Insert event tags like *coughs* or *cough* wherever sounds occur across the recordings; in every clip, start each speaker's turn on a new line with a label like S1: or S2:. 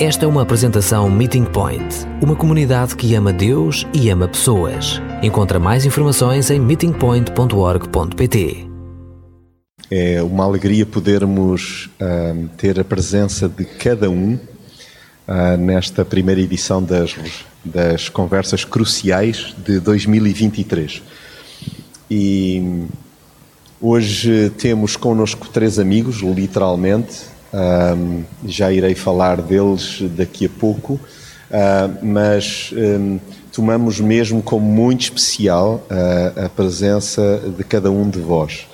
S1: Esta é uma apresentação Meeting Point, uma comunidade que ama Deus e ama pessoas. Encontra mais informações em meetingpoint.org.pt.
S2: É uma alegria podermos uh, ter a presença de cada um uh, nesta primeira edição das, das Conversas Cruciais de 2023. E hoje temos connosco três amigos, literalmente. Um, já irei falar deles daqui a pouco, uh, mas um, tomamos mesmo como muito especial uh, a presença de cada um de vós.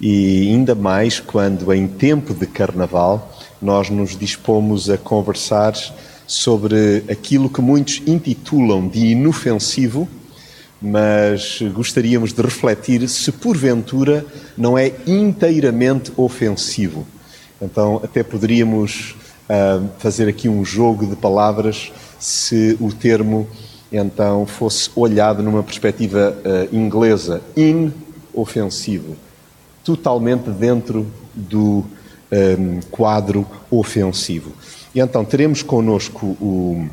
S2: E ainda mais quando, em tempo de carnaval, nós nos dispomos a conversar sobre aquilo que muitos intitulam de inofensivo, mas gostaríamos de refletir se porventura não é inteiramente ofensivo. Então, até poderíamos uh, fazer aqui um jogo de palavras se o termo então fosse olhado numa perspectiva uh, inglesa, inofensivo, totalmente dentro do um, quadro ofensivo. E então teremos connosco o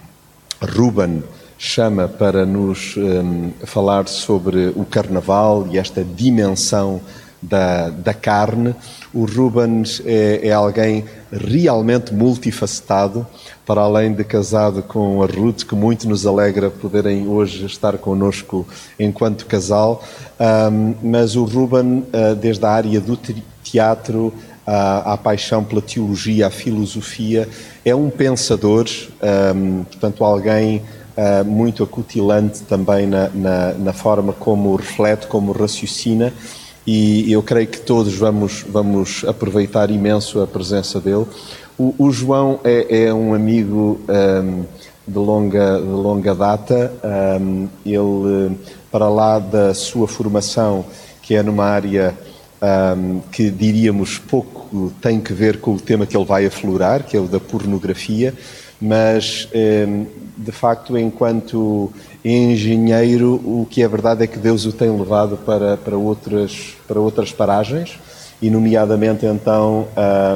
S2: Ruben chama para nos um, falar sobre o Carnaval e esta dimensão da, da carne. O Rubens é, é, alguém realmente multifacetado, para além de casado com a Ruth, que muito nos alegra poderem hoje estar connosco enquanto casal. Um, mas o Ruben, uh, desde a área do teatro, à, à, paixão pela teologia, à filosofia, é um pensador, um, portanto, alguém uh, muito acutilante também na, na, na, forma como reflete, como raciocina e eu creio que todos vamos, vamos aproveitar imenso a presença dele. O, o João é, é, um amigo um, de, longa, de longa data, um, ele, para lá da sua formação, que é numa área um, que diríamos pouco tem que ver com o tema que ele vai aflorar, que é o da pornografia, mas hum, de facto, enquanto engenheiro, o que é verdade é que Deus o tem levado para, para, outras, para outras paragens, e nomeadamente então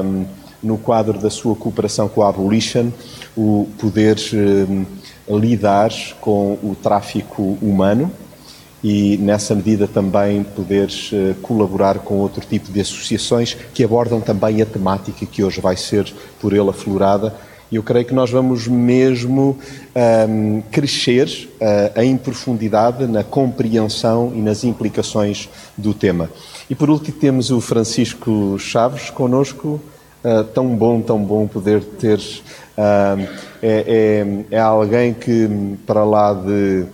S2: um, no quadro da sua cooperação com a Abolition, o poder um, lidar com o tráfico humano e nessa medida também poderes uh, colaborar com outro tipo de associações que abordam também a temática que hoje vai ser por ele aflorada e eu creio que nós vamos mesmo um, crescer uh, em profundidade na compreensão e nas implicações do tema. E por último temos o Francisco Chaves connosco. Uh, tão bom, tão bom poder ter. Uh, é, é, é, alguém que, para lá de,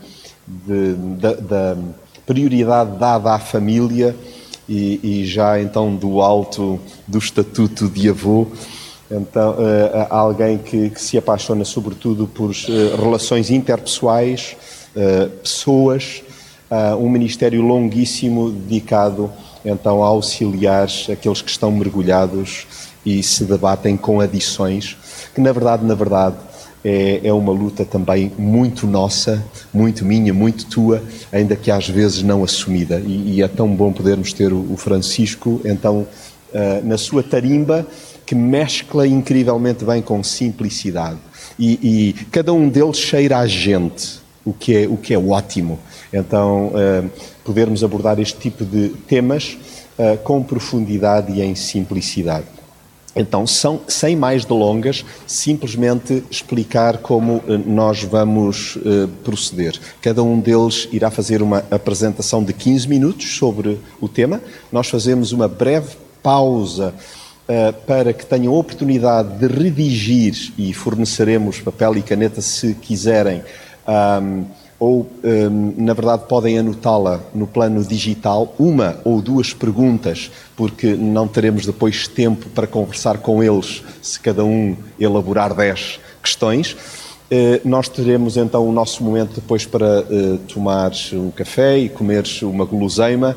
S2: de, de, da prioridade dada à família e, e já então do alto do estatuto de avô, então, uh, alguém que, que, se apaixona sobretudo por uh, relações interpessoais, uh, pessoas, um ministério longuíssimo dedicado então a auxiliar aqueles que estão mergulhados e se debatem com adições, que na verdade, na verdade, é, é uma luta também muito nossa, muito minha, muito tua, ainda que às vezes não assumida. E, e é tão bom podermos ter o, o Francisco, então, na sua tarimba, que mescla incrivelmente bem com simplicidade. E, e, cada um deles cheira a gente, o que é, o que é ótimo. Então, uh, podermos abordar este tipo de temas uh, com profundidade e em simplicidade. Então, são, sem mais delongas, simplesmente explicar como uh, nós vamos proceder. Cada um deles irá fazer uma apresentação de 15 minutos sobre o tema. Nós fazemos uma breve pausa uh, para que tenham oportunidade de redigir e forneceremos papel e caneta se quiserem. Um, ou, um, na verdade, podem anotá-la no plano digital, uma ou duas perguntas, porque não teremos depois tempo para conversar com eles se cada um elaborar dez questões. Uh, nós teremos então o nosso momento depois para uh, tomar um café e comer uma guloseima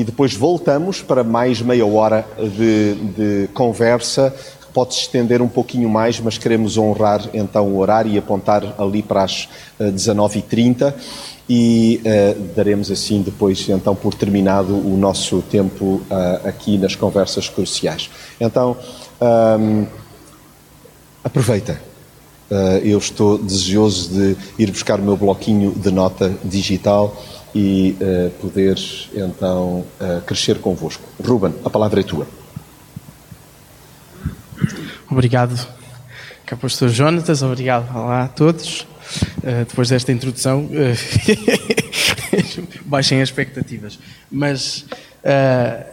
S2: e depois voltamos para mais meia hora de, de conversa pode se estender um pouquinho mais, mas queremos honrar então o horário e apontar ali para as 19h30 eh, e uh, daremos assim depois então por terminado o nosso tempo uh, aqui nas conversas cruciais. Então um, aproveita, Uh, eu estou desejoso de ir buscar o meu bloquinho de nota digital e uh, poder então uh, crescer convosco. Ruben, a palavra é tua.
S3: Obrigado, Capastor Jonatas, obrigado Olá a todos. Uh, depois desta introdução, *laughs* baixem as expectativas. Mas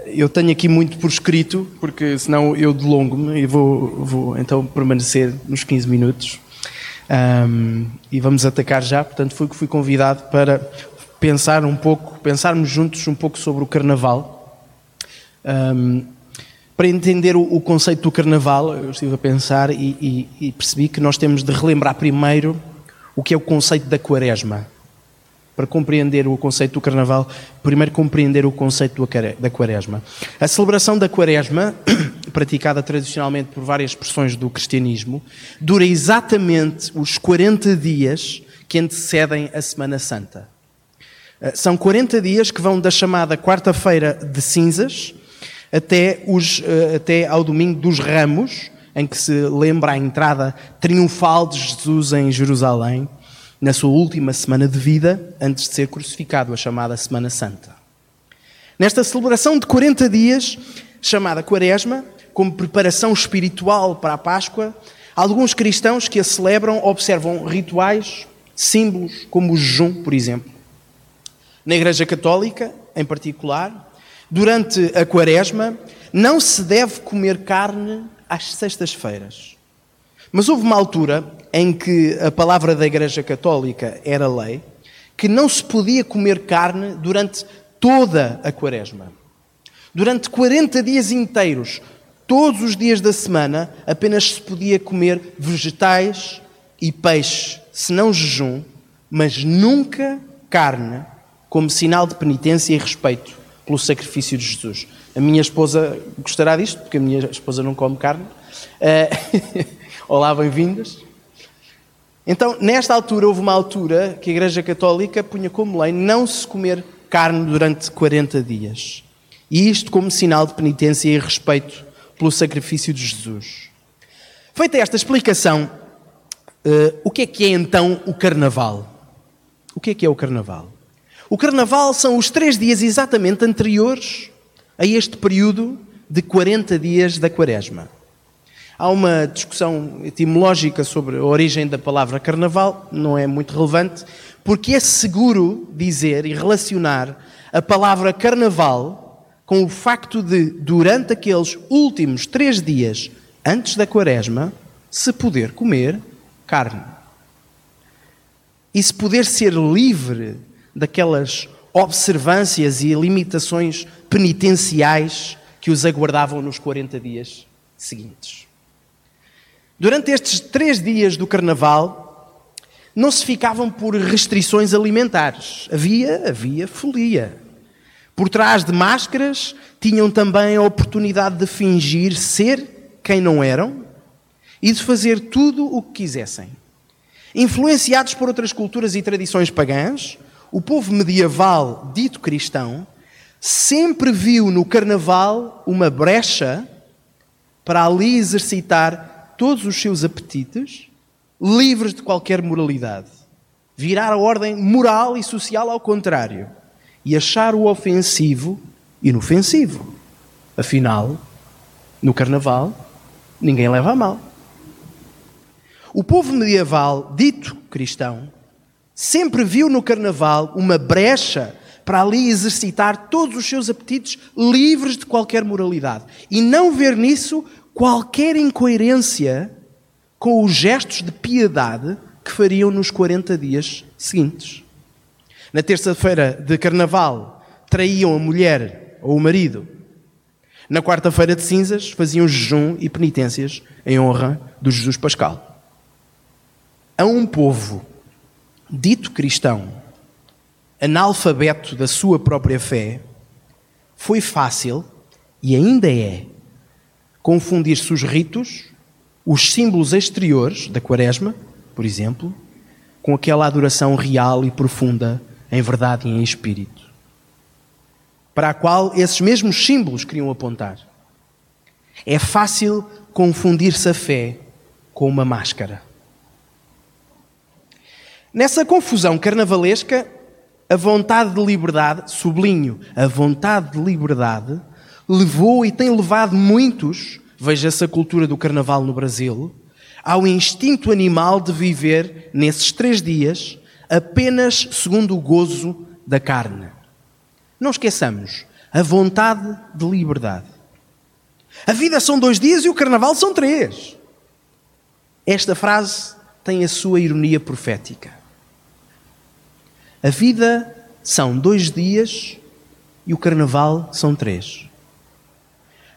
S3: eu tenho aqui muito por escrito, porque senão eu delongo-me e vou, vou então permanecer nos 15 minutos. Um, e vamos atacar já, portanto, fui que fui convidado para pensar um pouco, pensarmos juntos um pouco sobre o Carnaval. Um, para entender o, o, conceito do Carnaval, eu estive a pensar e, e, e percebi que nós temos de relembrar primeiro o que é o conceito da Quaresma. Para compreender o conceito do Carnaval, primeiro compreender o conceito da Quaresma. A celebração da Quaresma, *coughs* praticada tradicionalmente por várias expressões do cristianismo, dura exatamente os 40 dias que antecedem a Semana Santa. Eh, são 40 dias que vão da chamada Quarta-feira de Cinzas até, os, eh, até ao Domingo dos Ramos, em que se lembra a entrada triunfal de Jesus em Jerusalém, na sua última semana de vida, antes de ser crucificado, a chamada Semana Santa. Nesta celebração de 40 dias, chamada Quaresma, como preparação espiritual para a Páscoa, alguns cristãos que a celebram observam rituais, símbolos, como o jejum, por exemplo. Na Igreja Católica, em particular, durante a Quaresma, não se deve comer carne às sextas-feiras. Mas houve uma altura em que a palavra da Igreja Católica era lei, que não se podia comer carne durante toda a quaresma. Durante 40 dias inteiros, todos os dias da semana, apenas se podia comer vegetais e peixe, se não jejum, mas nunca carne, como sinal de penitência e respeito pelo sacrifício de Jesus. A minha esposa gostará disto, porque a minha esposa não come carne. Uh, *laughs* olá, bem-vindas. Então, nesta altura, houve uma altura que a Igreja Católica punha como lei não se comer carne durante 40 dias. E isto como sinal de penitência e respeito pelo sacrifício de Jesus. Feita esta explicação, uh, o que é que é então o Carnaval? O que é que é o Carnaval? O Carnaval são os três dias exatamente anteriores a este período de 40 dias da Quaresma. Há uma discussão etimológica sobre a origem da palavra carnaval, não é muito relevante, porque é seguro dizer e relacionar a palavra carnaval com o facto de, durante aqueles últimos três dias antes da quaresma, se poder comer carne. E se poder ser livre daquelas observâncias e limitações penitenciais que os aguardavam nos 40 dias seguintes. Durante estes três dias do Carnaval, não se ficavam por restrições alimentares. Havia, havia folia. Por trás de máscaras, tinham também a oportunidade de fingir ser quem não eram e de fazer tudo o que quisessem. Influenciados por outras culturas e tradições pagãs, o povo medieval, dito cristão, sempre viu no Carnaval uma brecha para ali exercitar todos os seus apetites, livres de qualquer moralidade. Virar a ordem moral e social ao contrário e achar o ofensivo inofensivo. Afinal, no carnaval, ninguém leva a mal. O povo medieval, dito cristão, sempre viu no carnaval uma brecha para ali exercitar todos os seus apetites livres de qualquer moralidade e não ver nisso qualquer incoerência com os gestos de piedade que fariam nos 40 dias seguintes. Na terça-feira de carnaval, traíam a mulher ou o marido. Na quarta-feira de cinzas, faziam jejum e penitências em honra do Jesus Pascal. A um povo dito cristão, analfabeto da sua própria fé, foi fácil, e ainda é, confundir-se os ritos, os símbolos exteriores da quaresma, por exemplo, com aquela adoração real e profunda em verdade e em espírito, para a qual esses mesmos símbolos queriam apontar. É fácil confundir-se a fé com uma máscara. Nessa confusão carnavalesca, a vontade de liberdade, sublinho, a vontade de liberdade, levou e tem levado muitos, veja-se a cultura do carnaval no Brasil, ao instinto animal de viver nesses três dias apenas segundo o gozo da carne. Não esqueçamos, a vontade de liberdade. A vida são dois dias e o carnaval são três. Esta frase tem a sua ironia profética. A vida são dois dias e o carnaval são três.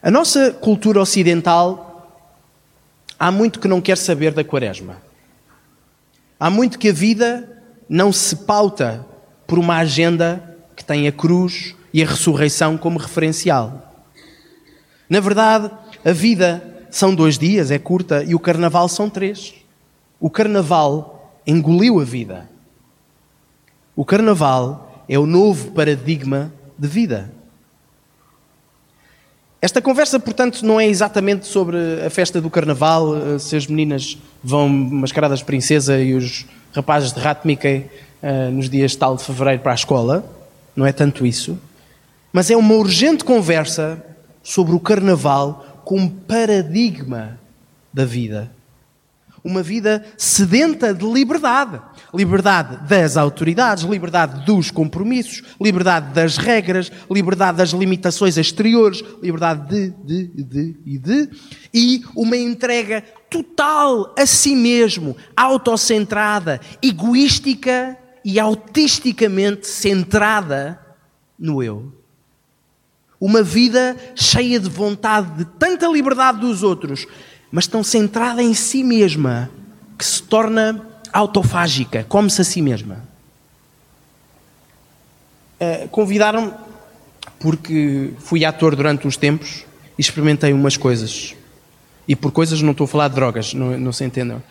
S3: A nossa cultura ocidental há muito que não quer saber da quaresma. Há muito que a vida não se pauta por uma agenda que tem a cruz e a ressurreição como referencial. Na verdade, a vida são dois dias, é curta, e o carnaval são três. O carnaval engoliu a vida. O carnaval é o novo paradigma de vida. Esta conversa, portanto, não é exatamente sobre a festa do carnaval, eh, se as meninas vão mascaradas de princesa e os rapazes de rato Mickey uh, nos dias tal de fevereiro para a escola. Não é tanto isso. Mas é uma urgente conversa sobre o carnaval como paradigma da vida. Uma vida sedenta de liberdade. Liberdade das autoridades, liberdade dos compromissos, liberdade das regras, liberdade das limitações exteriores, liberdade de, de, de e de, e uma entrega total a si mesmo, autocentrada, egoística e autisticamente centrada no eu. Uma vida cheia de vontade de tanta liberdade dos outros, mas tão centrada em si mesma que se torna autofágica, come-se a si mesma. Uh, Convidaram-me porque fui ator durante uns tempos e experimentei umas coisas. E por coisas não estou a falar de drogas, não, não se entendam.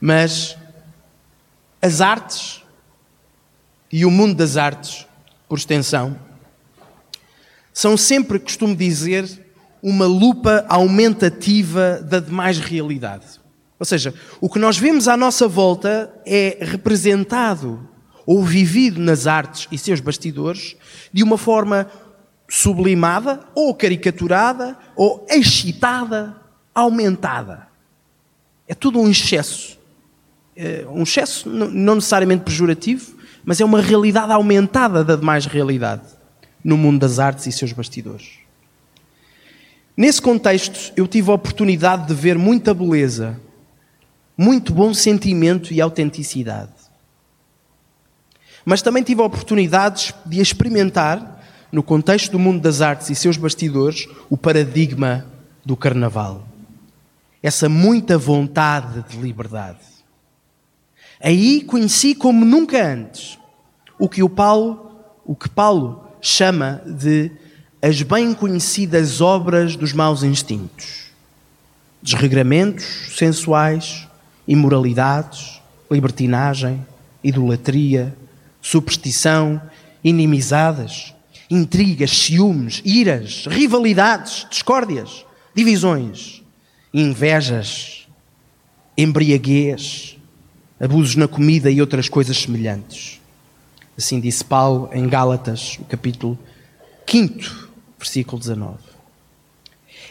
S3: Mas as artes e o mundo das artes, por extensão, são sempre, costumo dizer, uma lupa aumentativa da demais realidade. Ou seja, o que nós vemos à nossa volta é representado ou vivido nas artes e seus bastidores de uma forma sublimada ou caricaturada ou excitada, aumentada. É tudo um excesso. É um excesso não necessariamente pejorativo, mas é uma realidade aumentada da demais realidade no mundo das artes e seus bastidores. Nesse contexto, eu tive a oportunidade de ver muita beleza, muito bom sentimento e autenticidade. Mas também tive a oportunidade de experimentar, no contexto do mundo das artes e seus bastidores, o paradigma do carnaval. Essa muita vontade de liberdade. Aí conheci como nunca antes o que o Paulo, o que Paulo chama de as bem conhecidas obras dos maus instintos. Desregramentos sensuais, imoralidades, libertinagem, idolatria, superstição, inimizadas, intrigas, ciúmes, iras, rivalidades, discórdias, divisões, invejas, embriaguez, abusos na comida e outras coisas semelhantes. Assim disse Paulo em Gálatas, capítulo 5, versículo 19.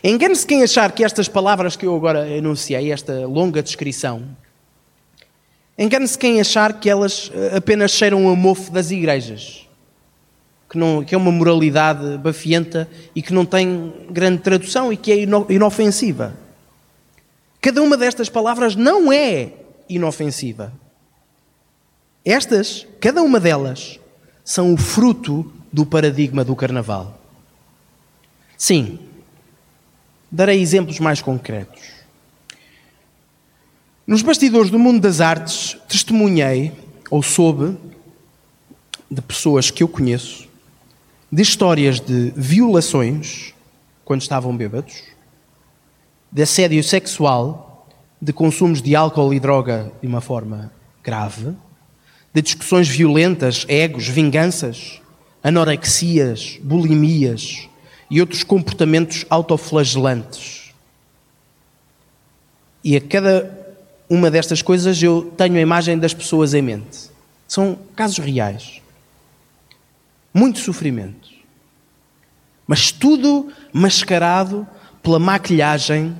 S3: Engane-se quem achar que estas palavras que eu agora enunciei, esta longa descrição, engane-se quem achar que elas eh, apenas cheiram a mofo das igrejas, que, não, que é uma moralidade bafienta e que não tem grande tradução e que é inofensiva. Cada uma destas palavras não é inofensiva. Estas, cada uma delas, são o fruto do paradigma do carnaval. Sim, darei exemplos mais concretos. Nos bastidores do mundo das artes, testemunhei ou soube de pessoas que eu conheço de histórias de violações quando estavam bêbados, de assédio sexual, de consumos de álcool e droga de uma forma grave de discussões violentas, egos, vinganças, anorexias, bulimias e outros comportamentos autoflagelantes. E a cada uma destas coisas eu tenho a imagem das pessoas em mente. São casos reais. Muito sofrimento. Mas tudo mascarado pela maquilhagem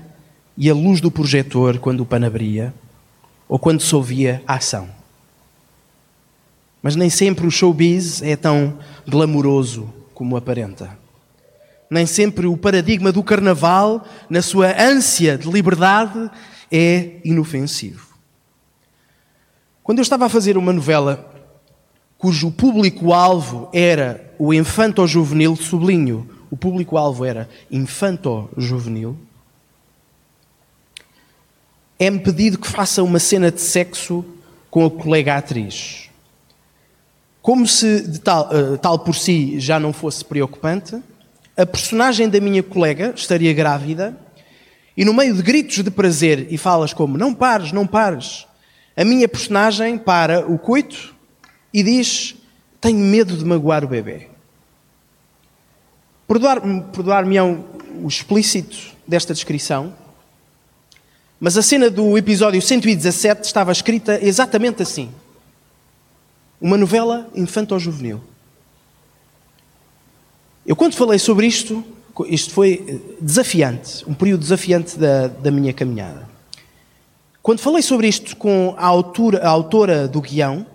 S3: e a luz do projetor quando o pano abria ou quando se ouvia a ação. Mas nem sempre o showbiz é tão glamouroso como aparenta. Nem sempre o paradigma do carnaval, na sua ânsia de liberdade, é inofensivo. Quando eu estava a fazer uma novela cujo público-alvo era o infanto-juvenil, sublinho, o público-alvo era infanto-juvenil, é-me pedido que faça uma cena de sexo com a colega atriz. Como se tal, uh, tal por si já não fosse preocupante, a personagem da minha colega estaria grávida e, no meio de gritos de prazer e falas como não pares, não pares, a minha personagem para o coito e diz: Tenho medo de magoar o bebê. Perdoar-me perdoar o explícito desta descrição, mas a cena do episódio 117 estava escrita exatamente assim. Uma novela infanto-juvenil. Eu, quando falei sobre isto, isto foi desafiante, um período desafiante da, da minha caminhada. Quando falei sobre isto com a, autora, a autora do guião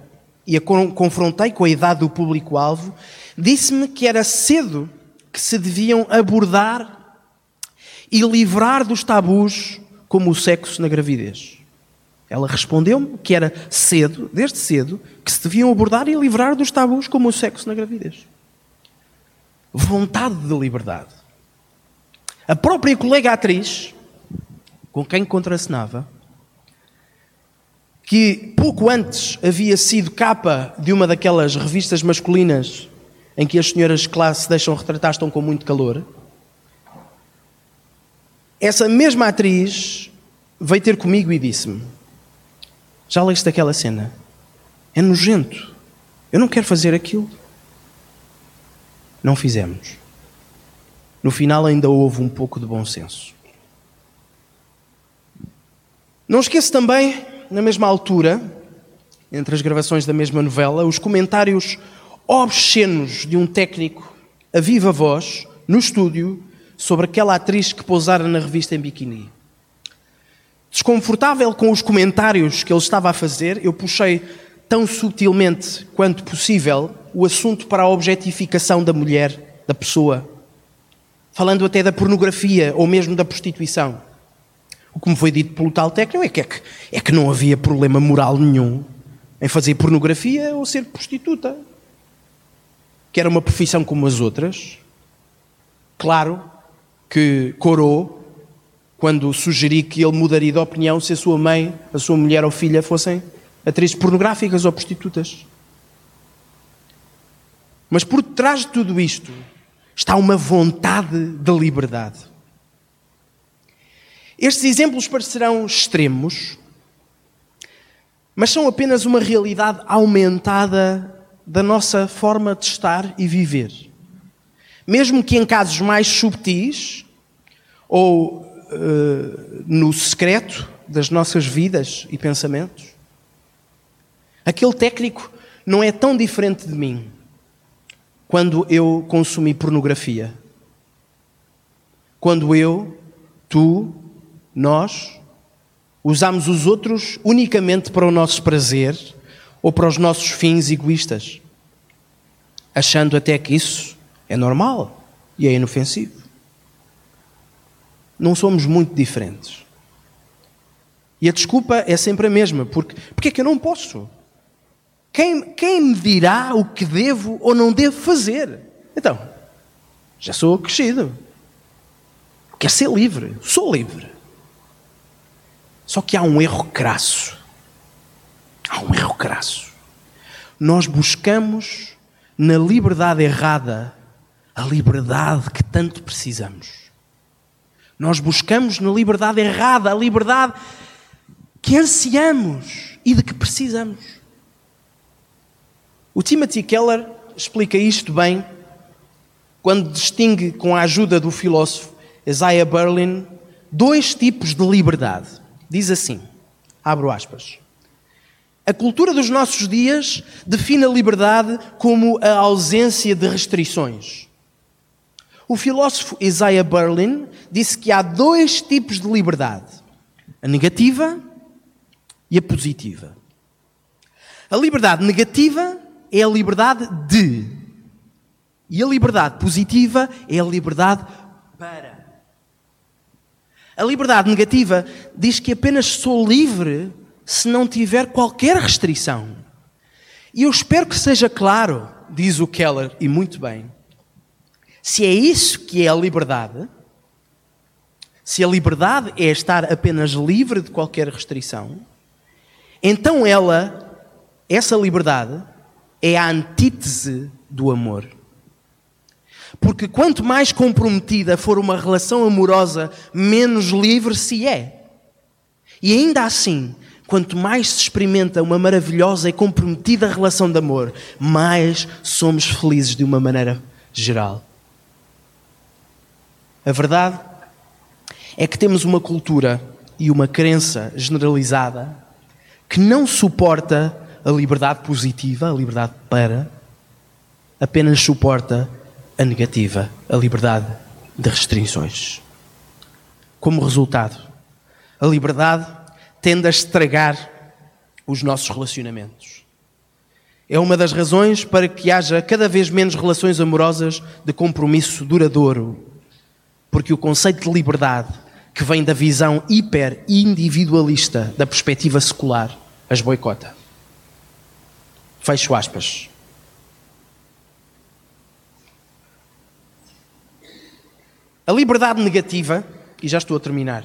S3: e a confrontei com a idade do público-alvo, disse-me que era cedo que se deviam abordar e livrar dos tabus como o sexo na gravidez. Ela respondeu-me que era cedo, desde cedo, que se deviam abordar e livrar dos tabus como o sexo na gravidez. Vontade de liberdade. A própria colega atriz, com quem contracenava, que pouco antes havia sido capa de uma daquelas revistas masculinas em que as senhoras de classe deixam retratar estão com muito calor, essa mesma atriz veio ter comigo e disse-me: Já leste aquela cena? É nojento. Eu não quero fazer aquilo. Não fizemos. No final ainda houve um pouco de bom senso. Não esqueço também, na mesma altura, entre as gravações da mesma novela, os comentários obscenos de um técnico a viva voz, no estúdio, sobre aquela atriz que pousara na revista em biquíni. Desconfortável com os comentários que ele estava a fazer, eu puxei tão sutilmente quanto possível o assunto para a objetificação da mulher, da pessoa, falando até da pornografia ou mesmo da prostituição. O que me foi dito pelo tal técnico é que, é que, é que não havia problema moral nenhum em fazer pornografia ou ser prostituta, que era uma profissão como as outras. Claro que corou quando sugeri que ele mudaria de opinião se a sua mãe, a sua mulher ou filha fossem atrizes pornográficas ou prostitutas. Mas por trás de tudo isto está uma vontade de liberdade. Estes exemplos parecerão extremos, mas são apenas uma realidade aumentada da nossa forma de estar e viver. Mesmo que em casos mais subtis ou uh, no secreto das nossas vidas e pensamentos, aquele técnico não é tão diferente de mim quando eu consumi pornografia. Quando eu, tu, nós usamos os outros unicamente para o nosso prazer ou para os nossos fins egoístas, achando até que isso é normal e é inofensivo. Não somos muito diferentes. E a desculpa é sempre a mesma, porque, porque é que eu não posso? Quem, quem me dirá o que devo ou não devo fazer? Então, já sou crescido. Quero ser livre. Sou livre. Só que há um erro crasso. Há um erro crasso. Nós buscamos na liberdade errada a liberdade que tanto precisamos. Nós buscamos na liberdade errada a liberdade que ansiamos e de que precisamos. O Timothy Keller explica isto bem quando distingue, com a ajuda do filósofo Isaiah Berlin, dois tipos de liberdade. Diz assim: abro aspas. A cultura dos nossos dias define a liberdade como a ausência de restrições. O filósofo Isaiah Berlin disse que há dois tipos de liberdade: a negativa e a positiva. A liberdade negativa é a liberdade de, e a liberdade positiva é a liberdade para. A liberdade negativa diz que apenas sou livre se não tiver qualquer restrição. E eu espero que seja claro, diz o Keller, e muito bem, se é isso que é a liberdade, se a liberdade é estar apenas livre de qualquer restrição, então ela, essa liberdade, é a antítese do amor. Porque quanto mais comprometida for uma relação amorosa, menos livre se é. E ainda assim, quanto mais se experimenta uma maravilhosa e comprometida relação de amor, mais somos felizes de uma maneira geral. A verdade é que temos uma cultura e uma crença generalizada que não suporta a liberdade positiva, a liberdade para, apenas suporta a negativa, a liberdade de restrições. Como resultado, a liberdade tende a estragar os nossos relacionamentos. É uma das razões para que haja cada vez menos relações amorosas de compromisso duradouro porque o conceito de liberdade, que vem da visão hiper-individualista da perspectiva secular, as boicota. Fecho aspas. A liberdade negativa, e já estou a terminar,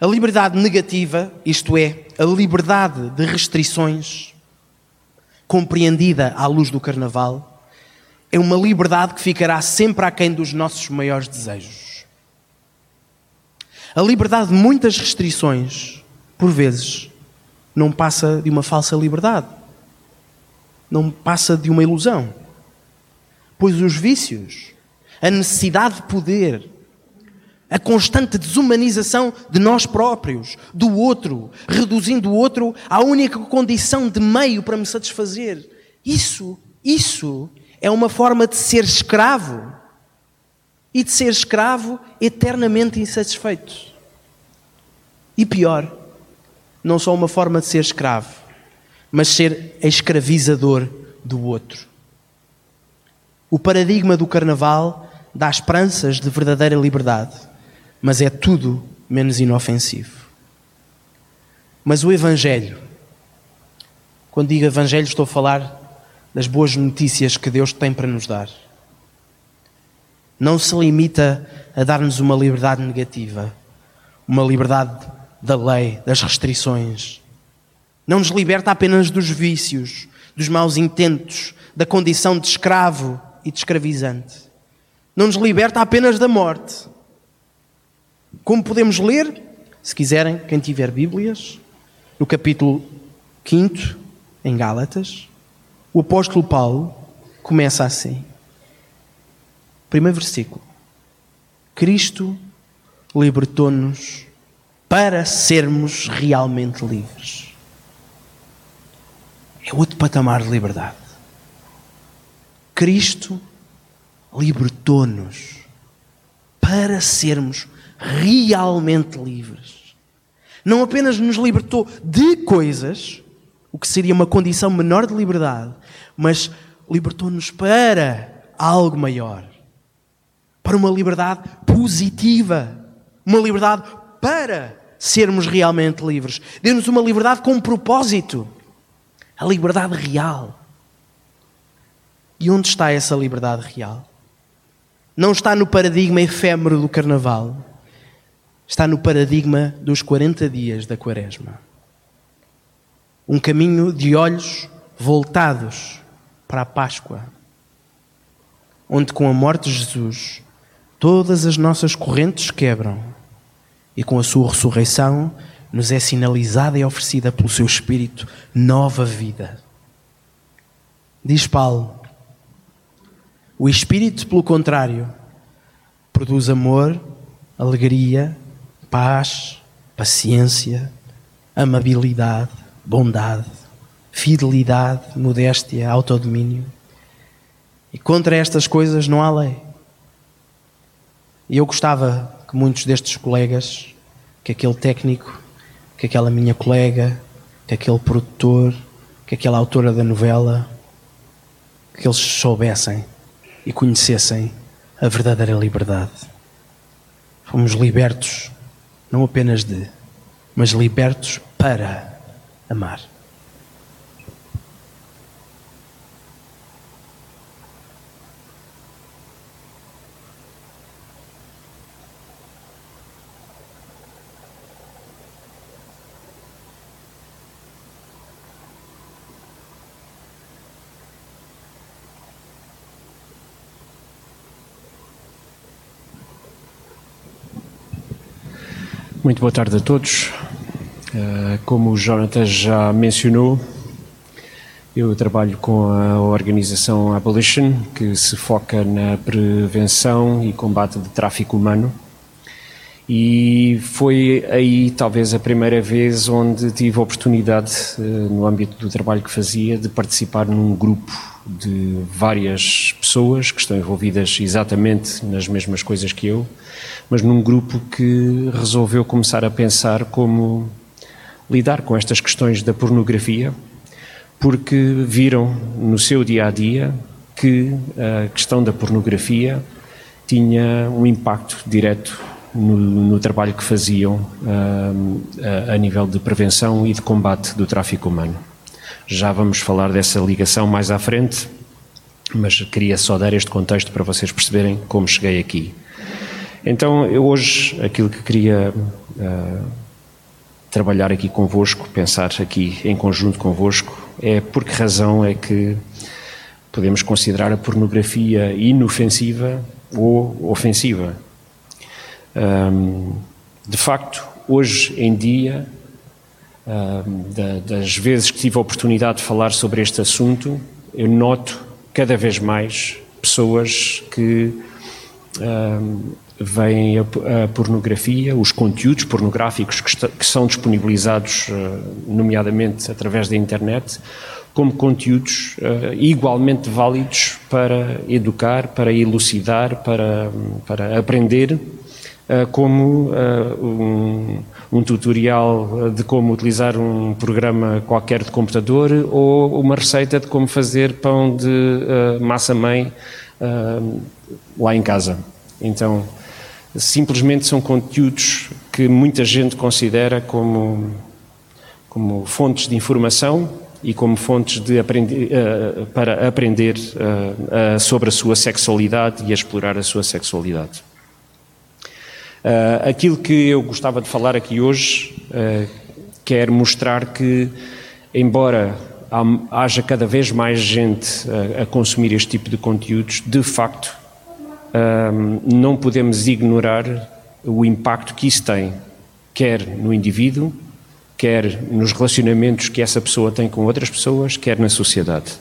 S3: a liberdade negativa, isto é, a liberdade de restrições, compreendida à luz do carnaval, é uma liberdade que ficará sempre aquém dos nossos maiores desejos. A liberdade de muitas restrições, por vezes, não passa de uma falsa liberdade. Não passa de uma ilusão. Pois os vícios, a necessidade de poder, a constante desumanização de nós próprios, do outro, reduzindo o outro à única condição de meio para me satisfazer. Isso, isso é uma forma de ser escravo e de ser escravo eternamente insatisfeito. E pior, não só uma forma de ser escravo, mas ser escravizador do outro. O paradigma do carnaval dá esperanças de verdadeira liberdade, mas é tudo menos inofensivo. Mas o Evangelho, quando digo Evangelho, estou a falar das boas notícias que Deus tem para nos dar. Não se limita a dar-nos uma liberdade negativa, uma liberdade da lei, das restrições. Não nos liberta apenas dos vícios, dos maus intentos, da condição de escravo e de escravizante. Não nos liberta apenas da morte. Como podemos ler, se quiserem, quem tiver Bíblias, no capítulo 5, em Gálatas, o apóstolo Paulo começa assim. Primeiro versículo. Cristo libertou-nos para sermos realmente livres. É outro patamar de liberdade. Cristo libertou-nos para sermos realmente livres. Não apenas nos libertou de coisas, o que seria uma condição menor de liberdade, mas libertou-nos para algo maior. Para uma liberdade positiva. Uma liberdade para sermos realmente livres. Deu-nos uma liberdade com um propósito. A liberdade real. E onde está essa liberdade real? Não está no paradigma efêmero do carnaval. Está no paradigma dos 40 dias da quaresma um caminho de olhos voltados para a Páscoa, onde com a morte de Jesus todas as nossas correntes quebram e com a sua ressurreição nos é sinalizada e oferecida pelo seu Espírito nova vida. Diz Paulo: o Espírito, pelo contrário, produz amor, alegria, paz, paciência, amabilidade bondade, fidelidade, modéstia, autodomínio. E contra estas coisas não há lei. E eu gostava que muitos destes colegas, que aquele técnico, que aquela minha colega, que aquele produtor, que aquela autora da novela, que eles soubessem e conhecessem a verdadeira liberdade. Fomos libertos, não apenas de, mas libertos para amar.
S4: Muito boa tarde a todos. Eh, como o Jonathan já mencionou, eu trabalho com a organização Abolition, que se foca na prevenção e combate de tráfico humano. E foi aí talvez a primeira vez onde tive a oportunidade, eh, no âmbito do trabalho que fazia, de participar num grupo de várias pessoas que estão envolvidas exatamente nas mesmas coisas que eu, mas num grupo que resolveu começar a pensar como lidar com estas questões da pornografia, porque viram no seu dia a dia que a questão da pornografia tinha um impacto direto no, no trabalho que faziam uh, a, a nível de prevenção e de combate do tráfico humano. Já vamos falar dessa ligação mais à frente, mas queria só dar este contexto para vocês perceberem como cheguei aqui. Então, eu hoje, aquilo que queria uh, trabalhar aqui convosco, pensar aqui em conjunto convosco, é por que razão é que podemos considerar a pornografia inofensiva ou ofensiva. Um, de facto, hoje em dia, das vezes que tive a oportunidade de falar sobre este assunto, eu noto cada vez mais pessoas que veem a, pornografia, os conteúdos pornográficos que, está, que são disponibilizados, uh, nomeadamente através da internet, como conteúdos uh, igualmente válidos para educar, para elucidar, para, para aprender como eh, um, um, tutorial de como utilizar um programa qualquer de computador ou uma receita de como fazer pão de uh, massa-mãe lá em casa. Então, simplesmente são conteúdos que muita gente considera como, como fontes de informação e como fontes de aprender, uh, para aprender sobre a sua sexualidade e a explorar a sua sexualidade. Uh, aquilo que eu gostava de falar aqui hoje uh, quer mostrar que, embora haja cada vez mais gente a, a consumir este tipo de conteúdos, de facto, uh, não podemos ignorar o impacto que isso tem, quer no indivíduo, quer nos relacionamentos que essa pessoa tem com outras pessoas, quer na sociedade.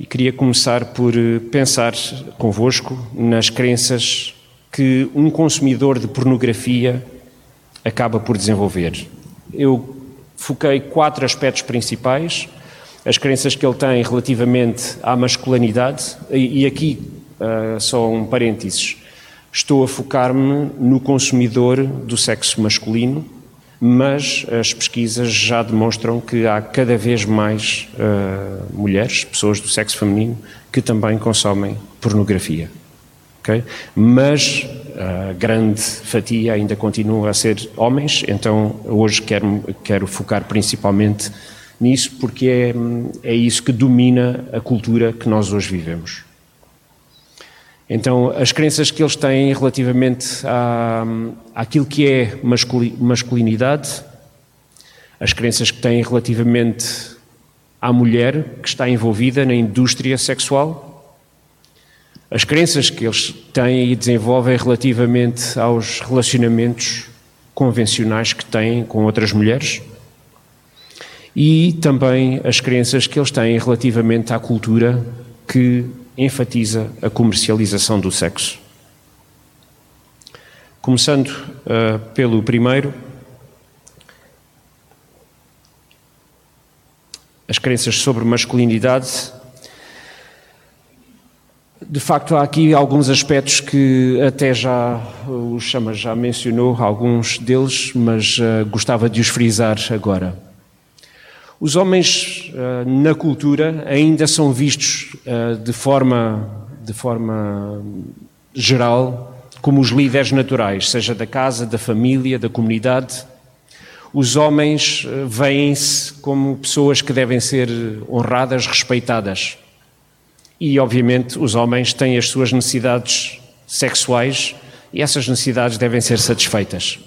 S4: E queria começar por pensar convosco nas crenças que um consumidor de pornografia acaba por desenvolver. Eu foquei quatro aspectos principais: as crenças que ele tem relativamente à masculinidade, e, aqui uh, só um parênteses. Estou a focar-me no consumidor do sexo masculino, mas as pesquisas já demonstram que há cada vez mais uh, mulheres, pessoas do sexo feminino, que também consomem pornografia. Okay? Mas a grande fatia ainda continua a ser homens, então hoje quero, quero focar principalmente nisso, porque é, é isso que domina a cultura que nós hoje vivemos. Então, as crenças que eles têm relativamente à, àquilo que é masculinidade, as crenças que têm relativamente à mulher que está envolvida na indústria sexual, as crenças que eles têm e desenvolvem relativamente aos relacionamentos convencionais que têm com outras mulheres e também as crenças que eles têm relativamente à cultura que enfatiza a comercialização do sexo. Começando uh, pelo primeiro, as crenças sobre masculinidade. De facto, há aqui alguns aspectos que até já o Chama já mencionou, alguns deles, mas uh, gostava de os frisar agora. Os homens uh, na cultura ainda são vistos uh, de, forma, de forma geral como os líderes naturais, seja da casa, da família, da comunidade. Os homens veem-se como pessoas que devem ser honradas, respeitadas. E, obviamente, os homens têm as suas necessidades sexuais e essas necessidades devem ser satisfeitas.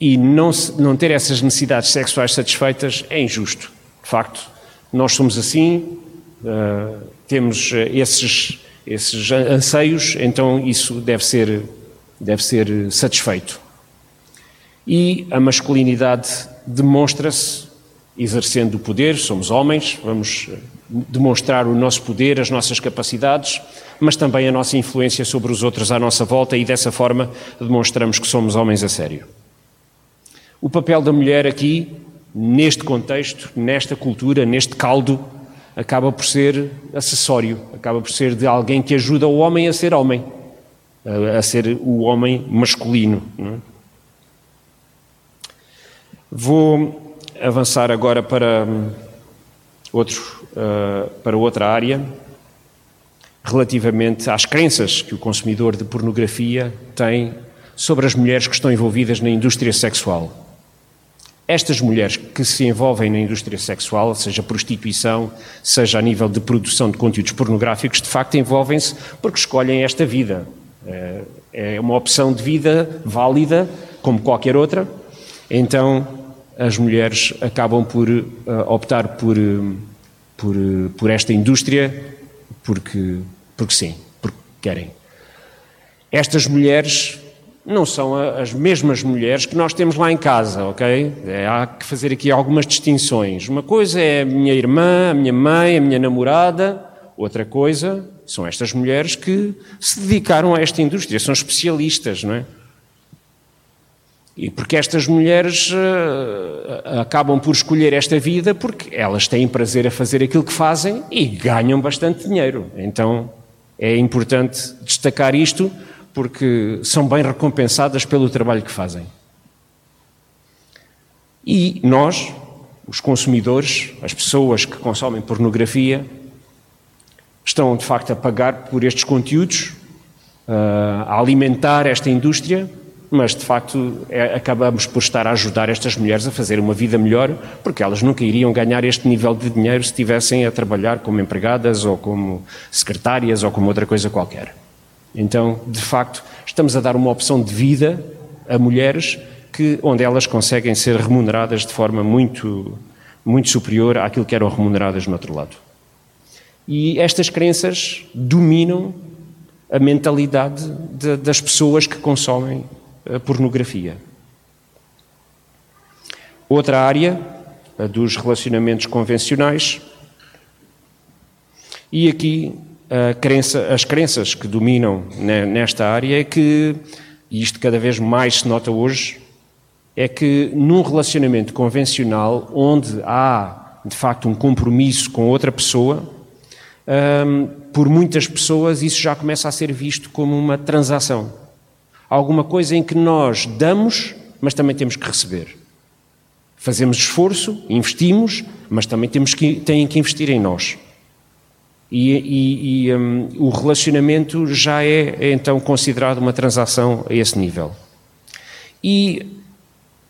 S4: E não, não ter essas necessidades sexuais satisfeitas é injusto. De facto, nós somos assim, uh, temos esses, esses anseios, então isso deve ser, deve ser satisfeito. E a masculinidade demonstra-se exercendo o poder, somos homens, vamos demonstrar o nosso poder, as nossas capacidades, mas também a nossa influência sobre os outros à nossa volta e dessa forma demonstramos que somos homens a sério. O papel da mulher aqui, neste contexto, nesta cultura, neste caldo, acaba por ser acessório, acaba por ser de alguém que ajuda o homem a ser homem, a, ser o homem masculino. É? Vou avançar agora para, hum, outro, uh, para outra área, relativamente às crenças que o consumidor de pornografia tem sobre as mulheres que estão envolvidas na indústria sexual. Estas mulheres que se envolvem na indústria sexual, seja prostituição, seja a nível de produção de conteúdos pornográficos, de facto envolvem-se porque escolhem esta vida. É, é uma opção de vida válida, como qualquer outra. Então, as mulheres acabam por uh, optar por, uh, por, uh, por esta indústria porque, porque sim, porque querem. Estas mulheres não são as mesmas mulheres que nós temos lá em casa, ok? É, há que fazer aqui algumas distinções. Uma coisa é a minha irmã, a minha mãe, a minha namorada, outra coisa são estas mulheres que se dedicaram a esta indústria, são especialistas, não é? E porque estas mulheres uh, acabam por escolher esta vida porque elas têm prazer a fazer aquilo que fazem e ganham bastante dinheiro. Então é importante destacar isto porque são bem recompensadas pelo trabalho que fazem. E nós, os consumidores, as pessoas que consomem pornografia, estão de facto a pagar por estes conteúdos, uh, a alimentar esta indústria mas de facto é, acabamos por estar a ajudar estas mulheres a fazer uma vida melhor, porque elas nunca iriam ganhar este nível de dinheiro se estivessem a trabalhar como empregadas ou como secretárias ou como outra coisa qualquer. Então, de facto, estamos a dar uma opção de vida a mulheres que, onde elas conseguem ser remuneradas de forma muito, muito superior àquilo que eram remuneradas no outro lado. E estas crenças dominam a mentalidade de, das pessoas que consomem pornografia. Outra área, a dos relacionamentos convencionais, e aqui crença, as crenças que dominam nesta área é que, e isto cada vez mais se nota hoje, é que num relacionamento convencional, onde há de facto um compromisso com outra pessoa, um, por muitas pessoas isso já começa a ser visto como uma transação alguma coisa em que nós damos, mas também temos que receber. Fazemos esforço, investimos, mas também temos que, têm que investir em nós. E, e, e um, o relacionamento já é, é então considerado uma transação a esse nível. E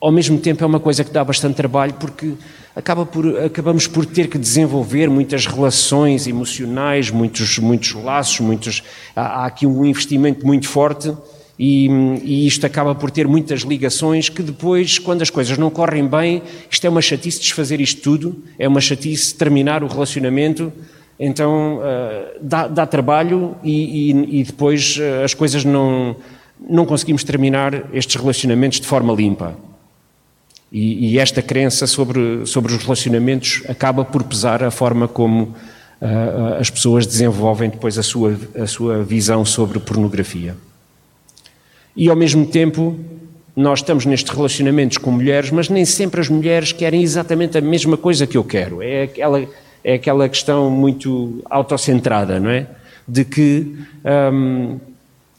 S4: ao mesmo tempo é uma coisa que dá bastante trabalho porque acaba por, acabamos por ter que desenvolver muitas relações emocionais, muitos, muitos laços, muitos, há, há aqui um investimento muito forte e, e, isto acaba por ter muitas ligações que depois, quando as coisas não correm bem, isto é uma chatice desfazer isto tudo, é uma chatice terminar o relacionamento, então uh, dá, dá, trabalho e, e, e depois uh, as coisas não, não conseguimos terminar estes relacionamentos de forma limpa. E, esta crença sobre, sobre os relacionamentos acaba por pesar a forma como uh, as pessoas desenvolvem depois a sua, a sua visão sobre pornografia. E ao mesmo tempo, nós estamos nestes relacionamentos com mulheres, mas nem sempre as mulheres querem exatamente a mesma coisa que eu quero. É aquela, é aquela questão muito autocentrada, não é? De que um,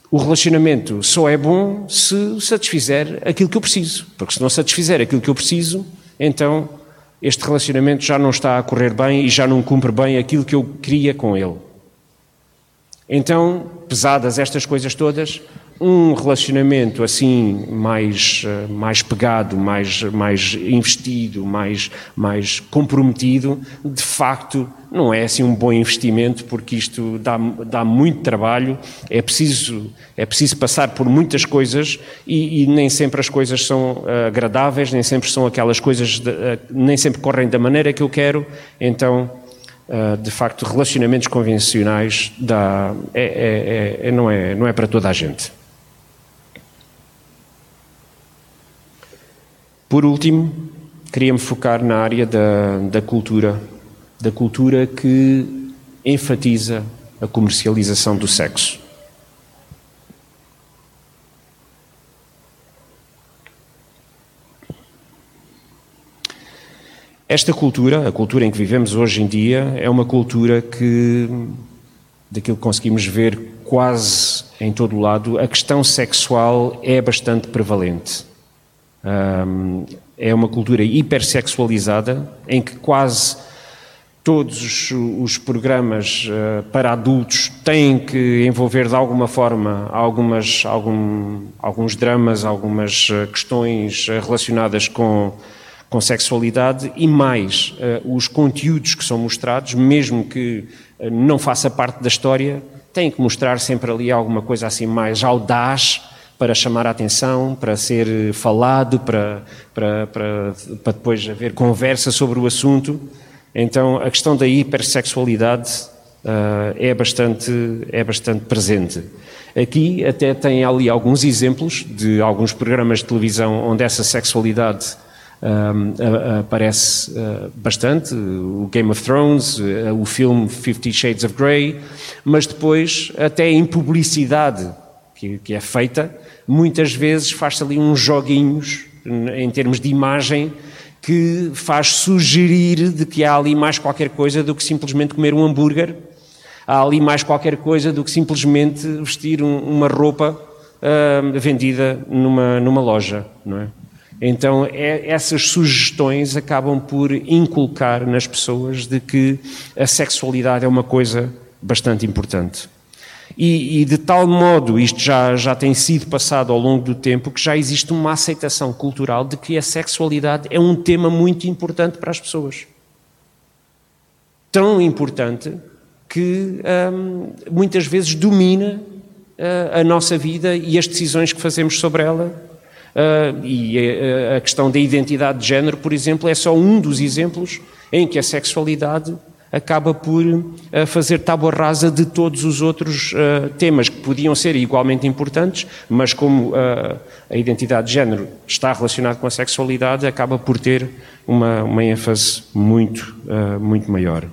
S4: o relacionamento só é bom se satisfizer aquilo que eu preciso. Porque se não satisfizer aquilo que eu preciso, então este relacionamento já não está a correr bem e já não cumpre bem aquilo que eu queria com ele. Então, pesadas estas coisas todas, um relacionamento assim mais, eh, mais pegado, mais, mais investido, mais, mais comprometido, de facto não é assim um bom investimento porque isto dá, dá muito trabalho, é preciso, é preciso passar por muitas coisas e, e nem sempre as coisas são uh, agradáveis, nem sempre são aquelas coisas, de, uh, nem sempre correm da maneira que eu quero, então de facto, relacionamentos convencionais dá, é, é, é, não, é, não é para toda a gente. Por último, queria-me focar na área da, da cultura, da cultura que enfatiza a comercialização do sexo. Esta cultura, a cultura em que vivemos hoje em dia, é uma cultura que, daquilo que conseguimos ver quase em todo o lado, a questão sexual é bastante prevalente. Um, é uma cultura hipersexualizada, em que quase todos os, programas uh, para adultos têm que envolver de alguma forma algumas, algum, alguns dramas, algumas uh, questões uh, relacionadas com com sexualidade e mais uh, os conteúdos que são mostrados, mesmo que não faça parte da história, tem que mostrar sempre ali alguma coisa assim mais audaz para chamar a atenção, para ser falado, para, para, para, para depois haver conversa sobre o assunto. Então a questão da hipersexualidade uh, é, bastante, é bastante presente. Aqui até tem ali alguns exemplos de alguns programas de televisão onde essa sexualidade aparece uh, bastante, o Game of Thrones, uh, o filme Fifty Shades of Grey, mas depois até em publicidade que, que é feita, muitas vezes faz-se ali uns joguinhos em termos de imagem que faz sugerir de que há ali mais qualquer coisa do que simplesmente comer um hambúrguer, há ali mais qualquer coisa do que simplesmente vestir um, uma roupa uh, vendida numa, numa loja, não é? Então, é, essas sugestões acabam por inculcar nas pessoas de que a sexualidade é uma coisa bastante importante. E, e, de tal modo, isto já, já tem sido passado ao longo do tempo, que já existe uma aceitação cultural de que a sexualidade é um tema muito importante para as pessoas. Tão importante que hum, muitas vezes domina uh, a nossa vida e as decisões que fazemos sobre ela Uh, e a, a, questão da identidade de género, por exemplo, é só um dos exemplos em que a sexualidade acaba por uh, fazer tábua rasa de todos os outros uh, temas que podiam ser igualmente importantes, mas como a identidade de género está relacionada com a sexualidade, acaba por ter uma, uma ênfase muito, muito maior.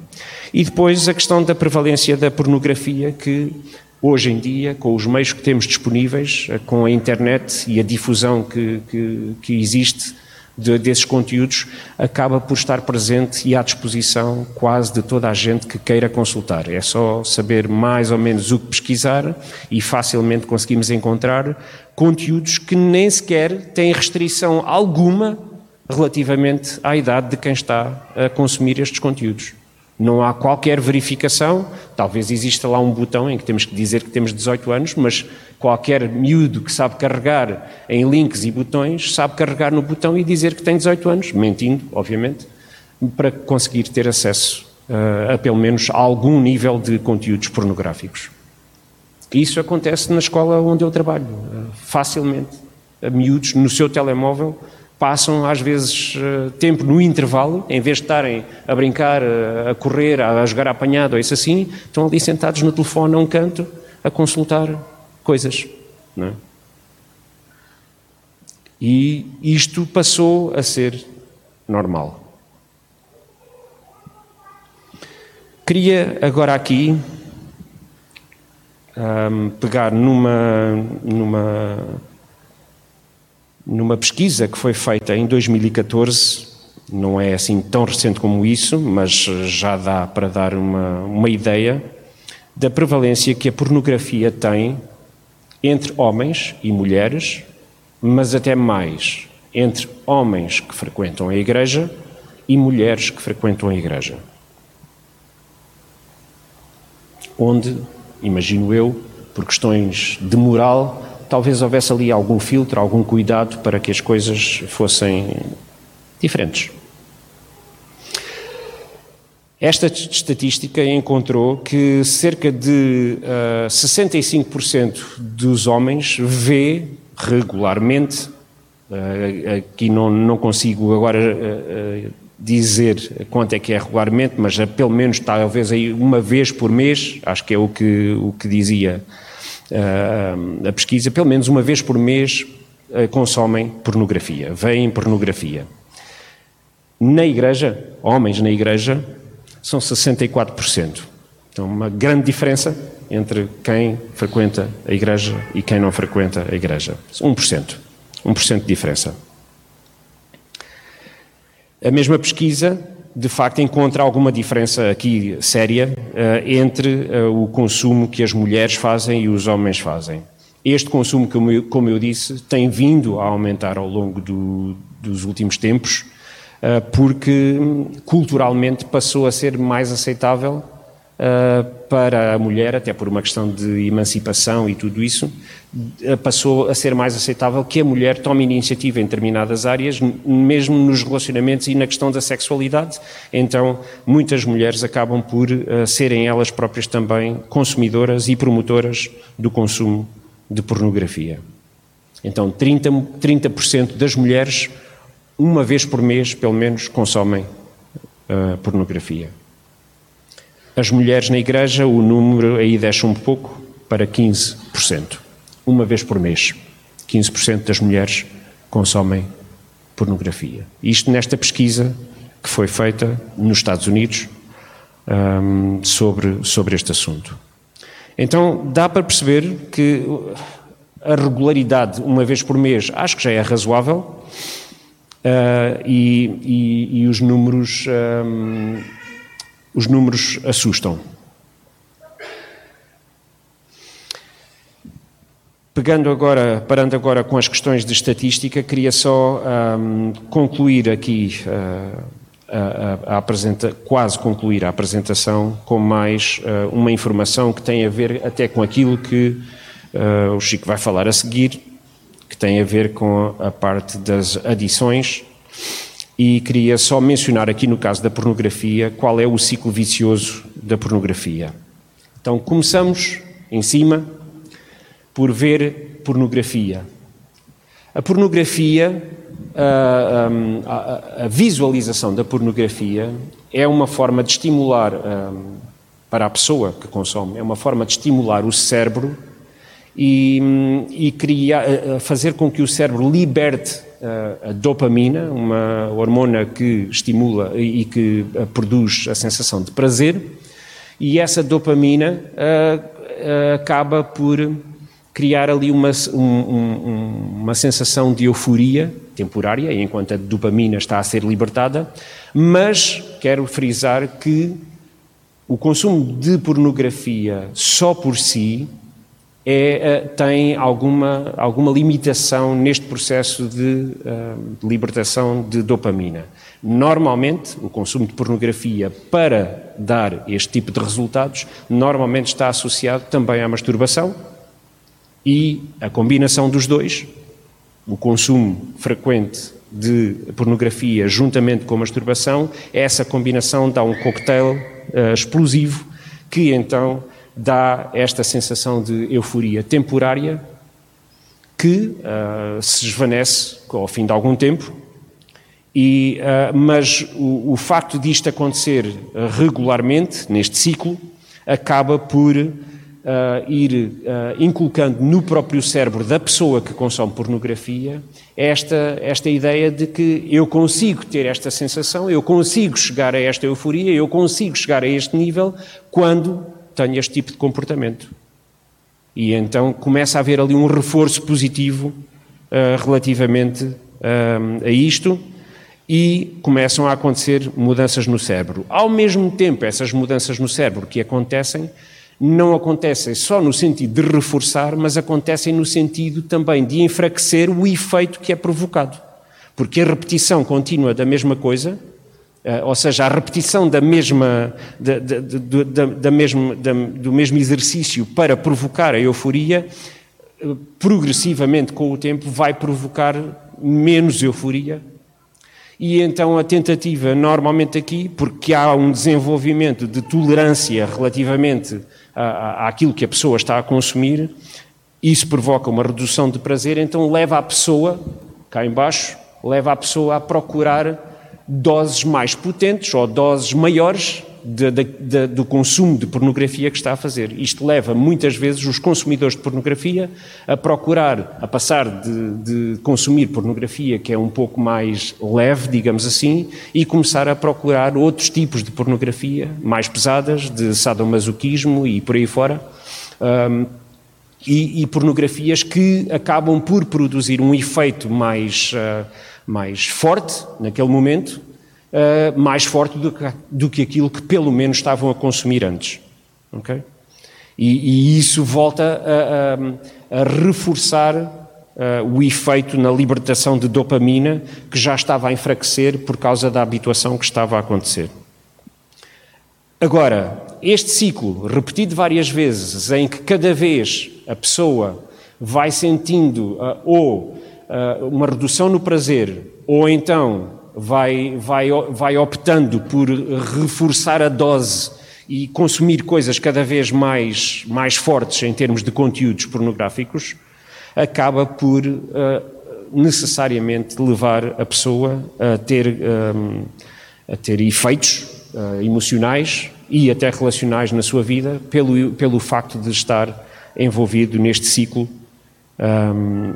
S4: E depois a questão da prevalência da pornografia, que hoje em dia, com os meios que temos disponíveis, eh, com a internet e a difusão que, que, que existe de, desses conteúdos, acaba por estar presente e à disposição quase de toda a gente que queira consultar. É só saber mais ou menos o que pesquisar e facilmente conseguimos encontrar conteúdos que nem sequer têm restrição alguma relativamente à idade de quem está a consumir estes conteúdos. Não há qualquer verificação, talvez exista lá um botão em que temos que dizer que temos 18 anos, mas qualquer miúdo que sabe carregar em links e botões sabe carregar no botão e dizer que tem 18 anos, mentindo, obviamente, para conseguir ter acesso uh, a pelo menos a algum nível de conteúdos pornográficos. Isso acontece na escola onde eu trabalho, uh, facilmente. A miúdos no seu telemóvel passam às vezes eh, tempo no intervalo, em vez de estarem a brincar, eh, a correr, a jogar apanhado ou isso assim, estão ali sentados no telefone a um canto a consultar coisas. É? E isto passou a ser normal. Queria agora aqui um, pegar numa, numa numa pesquisa que foi feita em 2014, não é assim tão recente como isso, mas já dá para dar uma, uma ideia da prevalência que a pornografia tem entre homens e mulheres, mas até mais entre homens que frequentam a igreja e mulheres que frequentam a igreja. Onde, imagino eu, por questões de moral, talvez houvesse ali algum filtro, algum cuidado para que as coisas fossem diferentes. Esta estatística encontrou que cerca de uh, 65% dos homens vê regularmente, uh, aqui não, não consigo agora uh, dizer quanto é que é regularmente, mas é pelo menos talvez aí uma vez por mês, acho que é o que, o que dizia a pesquisa, pelo menos uma vez por mês consomem pornografia, veem pornografia. Na igreja, homens na igreja, são 64%. Então, uma grande diferença entre quem frequenta a igreja e quem não frequenta a igreja. 1%. 1% de diferença. A mesma pesquisa, de facto, encontra alguma diferença aqui séria uh, entre uh, o consumo que as mulheres fazem e os homens fazem. Este consumo, como eu, como eu disse, tem vindo a aumentar ao longo do, dos últimos tempos eh, porque culturalmente passou a ser mais aceitável eh, para a mulher, até por uma questão de emancipação e tudo isso, eh, passou a ser mais aceitável que a mulher tome iniciativa em determinadas áreas, mesmo nos relacionamentos e na questão da sexualidade. Então, muitas mulheres acabam por serem elas próprias também consumidoras e promotoras do consumo de pornografia. Então, 30%, 30 das mulheres uma vez por mês, pelo menos, consomem uh, pornografia. As mulheres na igreja, o número aí desce um pouco para 15%. Uma vez por mês, 15% das mulheres consomem pornografia. Isto nesta pesquisa que foi feita nos Estados Unidos um, sobre, sobre este assunto. Então, dá para perceber que a regularidade, uma vez por mês, acho que já é razoável. Uh, e, e, e, os números um, os números assustam. Pegando agora, parando agora com as questões de estatística, queria só um, concluir aqui uh, a, a, a quase concluir a apresentação com mais uh, uma informação que tem a ver até com aquilo que o Chico vai falar a seguir, que tem a ver com a parte das adições e queria só mencionar aqui no caso da pornografia qual é o ciclo vicioso da pornografia. Então começamos em cima por ver pornografia. A pornografia, a, a, a visualização da pornografia é uma forma de estimular para a pessoa que consome, é uma forma de estimular o cérebro e, e criar, fazer com que o cérebro liberte a dopamina, uma hormona que estimula e que produz a sensação de prazer, e essa dopamina acaba por criar ali uma, um, uma sensação de euforia temporária, enquanto a dopamina está a ser libertada, mas quero frisar que o consumo de pornografia só por si é, eh, tem alguma, alguma limitação neste processo de, uh, de libertação de dopamina. Normalmente, o consumo de pornografia para dar este tipo de resultados, normalmente está associado também à masturbação e a combinação dos dois, o consumo frequente de pornografia juntamente com a masturbação, essa combinação dá um coquetel uh, explosivo que então dá esta sensação de euforia temporária que uh, se desvanece ao fim de algum tempo, e, uh, mas o, o, facto disto acontecer regularmente, neste ciclo, acaba por uh, ir inculcando no próprio cérebro da pessoa que consome pornografia esta, esta ideia de que eu consigo ter esta sensação, eu consigo chegar a esta euforia, eu consigo chegar a este nível quando tenho este tipo de comportamento. E então começa a haver ali um reforço positivo relativamente a isto e começam a acontecer mudanças no cérebro. Ao mesmo tempo, essas mudanças no cérebro que acontecem não acontecem só no sentido de reforçar, mas acontecem no sentido também de enfraquecer o efeito que é provocado. Porque a repetição contínua da mesma coisa, ou seja, a repetição da mesma, da, da, da, da mesmo, do mesmo exercício para provocar a euforia, eh, progressivamente com o tempo vai provocar menos euforia. E então a tentativa, normalmente aqui, porque há um desenvolvimento de tolerância relativamente à, àquilo que a pessoa está a consumir, isso provoca uma redução de prazer, então leva a pessoa, cá embaixo, leva a pessoa a procurar doses mais potentes ou doses maiores de, de, de, do consumo de pornografia que está a fazer. Isto leva muitas vezes os consumidores de pornografia a procurar, a passar de, consumir pornografia que é um pouco mais leve, digamos assim, e começar a procurar outros tipos de pornografia mais pesadas, de sadomasoquismo e por aí fora. Um, e, e, pornografias que acabam por produzir um efeito mais, uh, mais forte naquele momento uh, mais forte do que, do que aquilo que pelo menos estavam a consumir antes. Okay? E, e isso volta a, a, a reforçar uh, o efeito na libertação de dopamina que já estava a enfraquecer por causa da habituação que estava a acontecer. Agora, este ciclo, repetido várias vezes, em que cada vez a pessoa vai sentindo uh, ou uh, uma redução no prazer, ou então vai, vai, vai optando por reforçar a dose e consumir coisas cada vez mais, mais fortes em termos de conteúdos pornográficos, acaba por uh, necessariamente levar a pessoa a ter, um, eh, a ter efeitos uh, emocionais e até relacionais na sua vida pelo, pelo facto de estar envolvido neste ciclo um,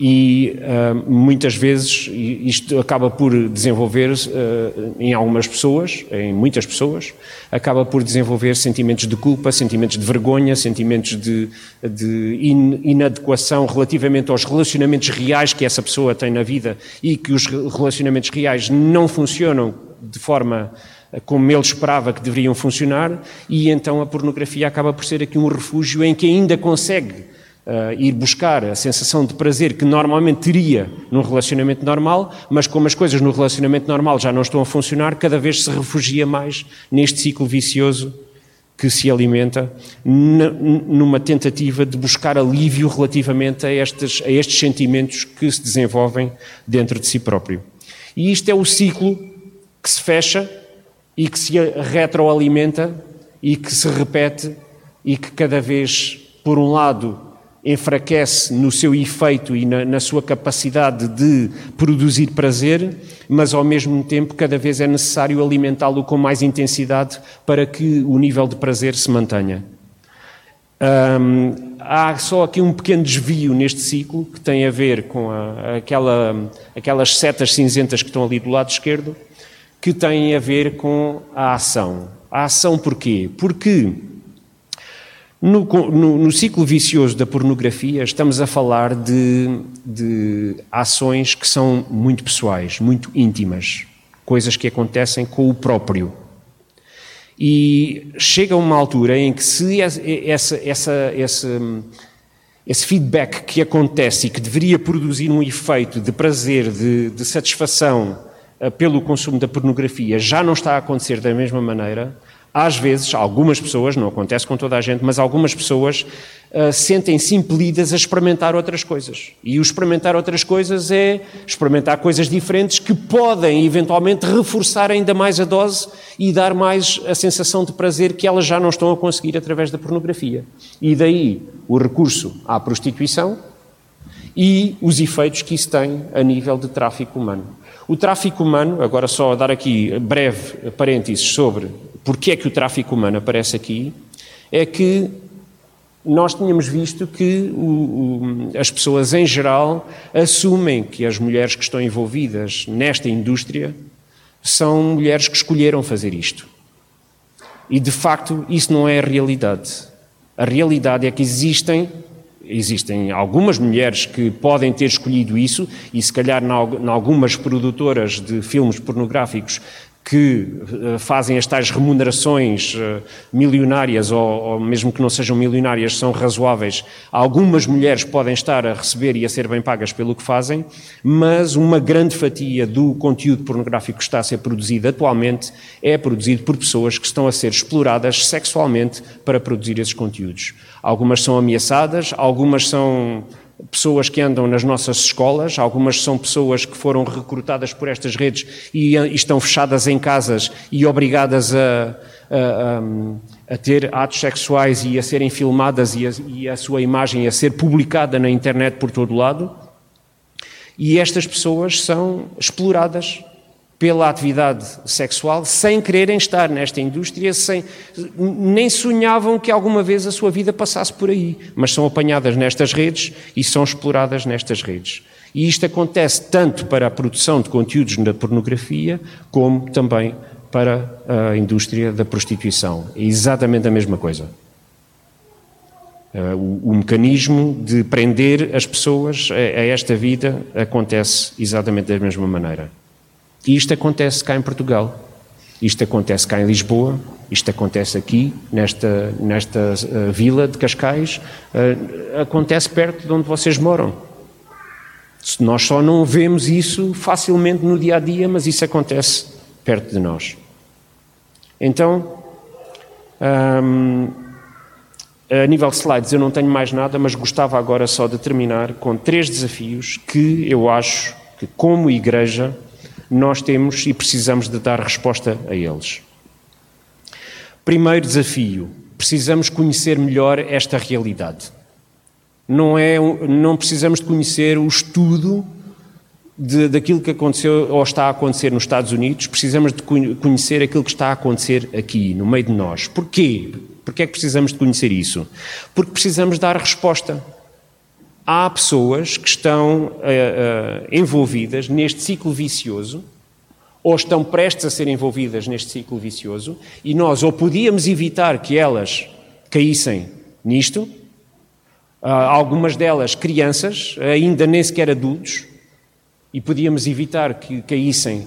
S4: e uh, muitas vezes isto acaba por desenvolver uh, em algumas pessoas, em muitas pessoas, acaba por desenvolver sentimentos de culpa, sentimentos de vergonha, sentimentos de, de in, inadequação relativamente aos relacionamentos reais que essa pessoa tem na vida e que os relacionamentos reais não funcionam de forma como ele esperava que deveriam funcionar, e então a pornografia acaba por ser aqui um refúgio em que ainda consegue uh, ir buscar a sensação de prazer que normalmente teria num relacionamento normal, mas como as coisas no relacionamento normal já não estão a funcionar, cada vez se refugia mais neste ciclo vicioso que se alimenta numa tentativa de buscar alívio relativamente a estes, a estes sentimentos que se desenvolvem dentro de si próprio. E isto é o ciclo que se fecha e que se retroalimenta e que se repete e que cada vez, por um lado, enfraquece no seu efeito e na, na, sua capacidade de produzir prazer, mas ao mesmo tempo cada vez é necessário alimentá-lo com mais intensidade para que o nível de prazer se mantenha. Há só aqui um pequeno desvio neste ciclo que tem a ver com a, aquela, aquelas setas cinzentas que estão ali do lado esquerdo, que têm a ver com a ação. A ação porquê? Porque no, no, no, ciclo vicioso da pornografia, estamos a falar de, de ações que são muito pessoais, muito íntimas, coisas que acontecem com o próprio. E chega uma altura em que, se essa, essa, esse, esse feedback que acontece e que deveria produzir um efeito de prazer, de, de satisfação eh, pelo consumo da pornografia, já não está a acontecer da mesma maneira, às vezes, algumas pessoas, não acontece com toda a gente, mas algumas pessoas uh, sentem-se impelidas a experimentar outras coisas. E o experimentar outras coisas é experimentar coisas diferentes que podem eventualmente reforçar ainda mais a dose e dar mais a sensação de prazer que elas já não estão a conseguir através da pornografia. E daí o recurso à prostituição e os efeitos que isso tem a nível de tráfico humano. O tráfico humano, agora só dar aqui breve parênteses sobre porque é que o tráfico humano aparece aqui, é que nós tínhamos visto que o, o, as pessoas em geral assumem que as mulheres que estão envolvidas nesta indústria são mulheres que escolheram fazer isto. E de facto isso não é a realidade. A realidade é que existem existem algumas mulheres que podem ter escolhido isso, e se calhar em algumas produtoras de filmes pornográficos que uh, fazem as tais remunerações uh, milionárias, ou, ou, mesmo que não sejam milionárias, são razoáveis. Algumas mulheres podem estar a receber e a ser bem pagas pelo que fazem, mas uma grande fatia do conteúdo pornográfico que está a ser produzido atualmente é produzido por pessoas que estão a ser exploradas sexualmente para produzir esses conteúdos. Algumas são ameaçadas, algumas são pessoas que andam nas nossas escolas, algumas são pessoas que foram recrutadas por estas redes e, estão fechadas em casas e obrigadas a, a, a, ter atos sexuais e a serem filmadas e a, e a sua imagem a ser publicada na internet por todo lado. E estas pessoas são exploradas pela atividade sexual sem quererem estar nesta indústria, sem, nem sonhavam que alguma vez a sua vida passasse por aí, mas são apanhadas nestas redes e são exploradas nestas redes. E isto acontece tanto para a produção de conteúdos na pornografia, como também para a indústria da prostituição. É exatamente a mesma coisa. Uh, o, o, mecanismo de prender as pessoas a, a esta vida acontece exatamente da mesma maneira. E isto acontece cá em Portugal. Isto acontece cá em Lisboa, isto acontece aqui, nesta, nesta uh, vila de Cascais, uh, acontece perto de onde vocês moram. Nós só não vemos isso facilmente no dia a dia, mas isso acontece perto de nós. Então, um, a nível de slides eu não tenho mais nada, mas gostava agora só de terminar com três desafios que eu acho que, como igreja, nós temos e precisamos de dar resposta a eles. Primeiro desafio: precisamos conhecer melhor esta realidade. Não, é, não precisamos de conhecer o estudo de, daquilo que aconteceu ou está a acontecer nos Estados Unidos, precisamos de conhecer aquilo que está a acontecer aqui, no meio de nós. Porquê? Porquê é que precisamos de conhecer isso? Porque precisamos dar resposta há pessoas que estão uh, uh, envolvidas neste ciclo vicioso ou estão prestes a ser envolvidas neste ciclo vicioso e nós ou podíamos evitar que elas caíssem nisto, uh, algumas delas crianças, ainda nem sequer adultos, e podíamos evitar que caíssem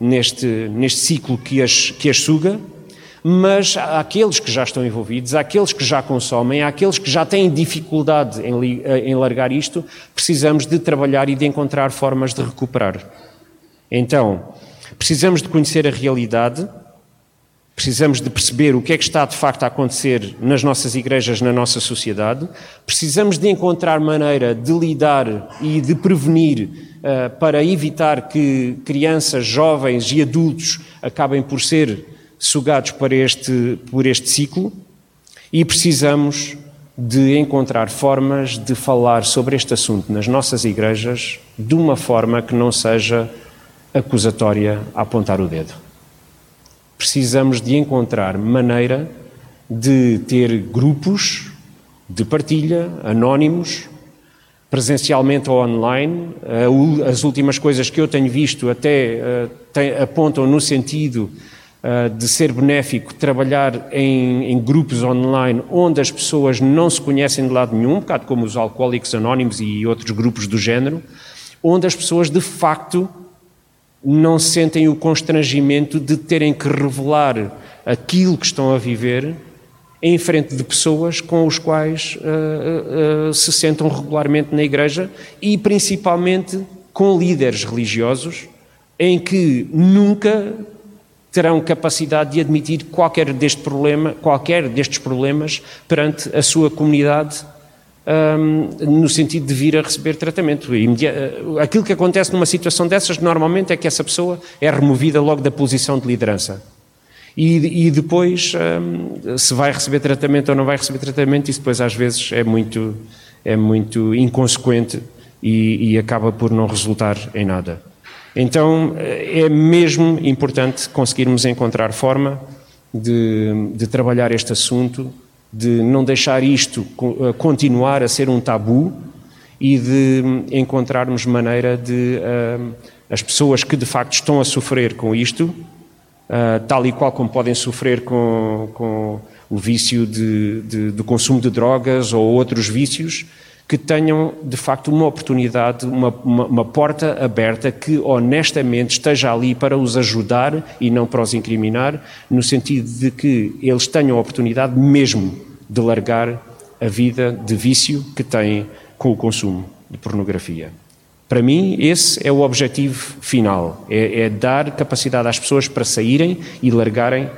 S4: neste, neste ciclo que as, que as suga, mas há aqueles que já estão envolvidos, há aqueles que já consomem, há aqueles que já têm dificuldade em, em largar isto, precisamos de trabalhar e de encontrar formas de recuperar. Então, precisamos de conhecer a realidade, precisamos de perceber o que é que está de facto a acontecer nas nossas igrejas, na nossa sociedade, precisamos de encontrar maneira de lidar e de prevenir uh, para evitar que crianças, jovens e adultos acabem por ser sugados por este, por este ciclo e precisamos de encontrar formas de falar sobre este assunto nas nossas igrejas de uma forma que não seja acusatória a apontar o dedo. Precisamos de encontrar maneira de ter grupos de partilha, anónimos, presencialmente ou online. As últimas coisas que eu tenho visto até eh, apontam no sentido de ser benéfico trabalhar em, em, grupos online onde as pessoas não se conhecem de lado nenhum, um bocado como os Alcoólicos Anónimos e outros grupos do género, onde as pessoas de facto não sentem o constrangimento de terem que revelar aquilo que estão a viver em frente de pessoas com os quais uh, uh, se sentam regularmente na igreja e principalmente com líderes religiosos em que nunca terão capacidade de admitir qualquer deste problema, qualquer destes problemas perante a sua comunidade um, no sentido de vir a receber tratamento. Eh, aquilo que acontece numa situação dessas normalmente é que essa pessoa é removida logo da posição de liderança. E, e depois, um, se vai receber tratamento ou não vai receber tratamento, isso depois às vezes é muito, é muito inconsequente e, e acaba por não resultar em nada. Então é mesmo importante conseguirmos encontrar forma de, de trabalhar este assunto, de não deixar isto eh, continuar a ser um tabu e de encontrarmos maneira de uh, as pessoas que de facto estão a sofrer com isto, uh, tal e qual como podem sofrer com, com, o vício de, de, de consumo de drogas ou outros vícios que tenham de facto uma oportunidade, uma, uma, uma, porta aberta que honestamente esteja ali para os ajudar e não para os incriminar, no sentido de que eles tenham a oportunidade mesmo de largar a vida de vício que têm com o consumo de pornografia. Para mim, esse é o objetivo final: é, é dar capacidade às pessoas para saírem e largarem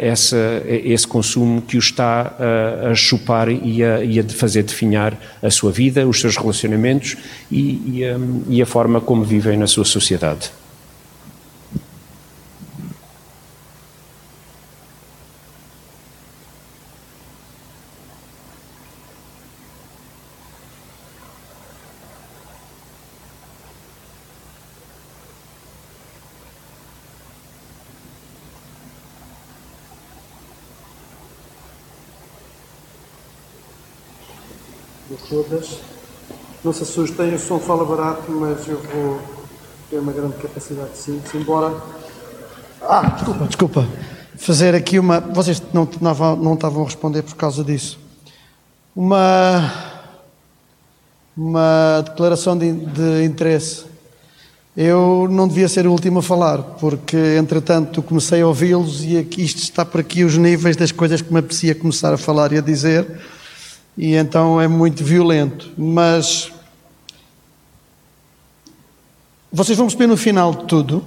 S4: essa, esse consumo que o está a, a chupar e a, e a, fazer definhar a sua vida, os seus relacionamentos e, e, a, e a forma como vivem na sua sociedade.
S5: Todas. Não se assustem, o som fala barato, mas eu vou ter uma grande capacidade de síntese, embora. Ah, desculpa, desculpa. Fazer aqui uma. Vocês não, não, não estavam a responder por causa disso. Uma. Uma declaração de, de interesse. Eu não devia ser o último a falar, porque entretanto comecei a ouvi-los e aqui, isto está por aqui os níveis das coisas que me apetecia começar a falar e a dizer e então é muito violento. Mas vocês vão perceber no final de tudo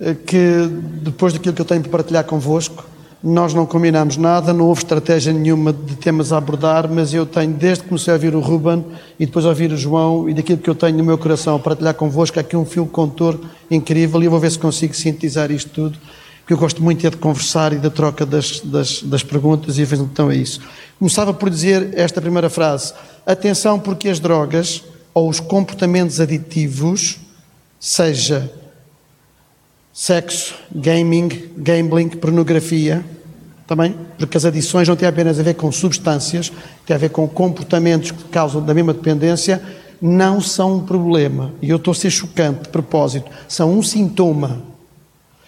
S5: eh, que depois daquilo que eu tenho para partilhar convosco, nós não combinamos nada, não houve estratégia nenhuma de temas a abordar, mas eu tenho, desde que comecei a ouvir o Ruben e depois a ouvir o João, e daquilo que eu tenho no meu coração a partilhar convosco, aqui um fio contor incrível, e eu vou ver se consigo sintetizar isto tudo que eu gosto muito é de conversar e da troca das, das, das perguntas, e então é isso. Começava por dizer esta primeira frase: atenção, porque as drogas ou os comportamentos aditivos, seja sexo, gaming, gambling, pornografia, também, porque as adições não têm apenas a ver com substâncias, têm a ver com comportamentos que causam da mesma dependência, não são um problema. E eu estou a ser chocante de propósito, são um sintoma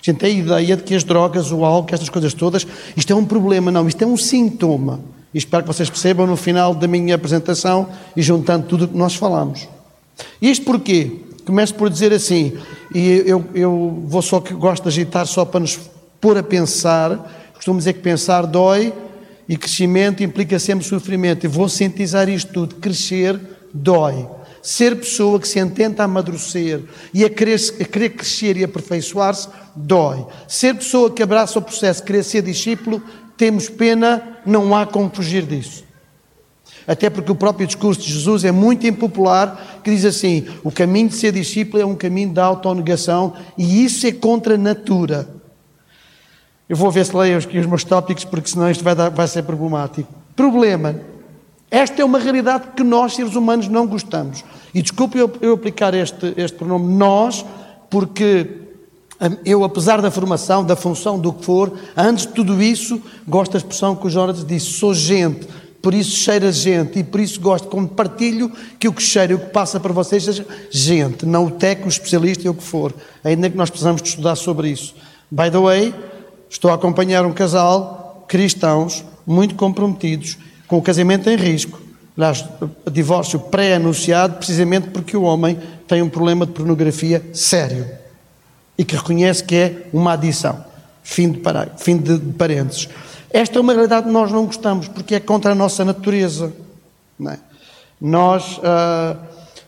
S5: a gente tem a ideia de que as drogas, o álcool, estas coisas todas, isto é um problema. Não, isto é um sintoma. E espero que vocês percebam no final da minha apresentação e juntando tudo o que nós falamos. Isto porquê? Começo por dizer assim, e eu, eu vou só que gosto de agitar só para nos pôr a pensar. Costumo dizer que pensar dói e crescimento implica sempre sofrimento. E vou sintetizar isto tudo. Crescer dói. Ser pessoa que se intenta amadurecer e a querer, a querer crescer e aperfeiçoar-se, dói. Ser pessoa que abraça o processo, querer ser discípulo, temos pena, não há como fugir disso. Até porque o próprio discurso de Jesus é muito impopular, que diz assim: o caminho de ser discípulo é um caminho de autonegação e isso é contra a natura. Eu vou ver se leio aqui os meus tópicos, porque senão isto vai, dar, vai ser problemático. Problema: esta é uma realidade que nós, seres humanos, não gostamos. E desculpe eu, eu aplicar este, este pronome nós, porque eu, apesar da formação, da função, do que for, antes de tudo isso, gosto da expressão que o Jonas disse: sou gente, por isso cheira gente, e por isso gosto, como partilho, que o que cheira e o que passa para vocês seja gente, não o técnico, o especialista e o que for. Ainda que nós precisamos de estudar sobre isso. By the way, estou a acompanhar um casal, cristãos, muito comprometidos, com o casamento em risco. Aliás, divórcio pré-anunciado, precisamente porque o homem tem um problema de pornografia sério e que reconhece que é uma adição. Fim de, para... Fim de parênteses. Esta é uma realidade que nós não gostamos, porque é contra a nossa natureza. É? Nós, uh,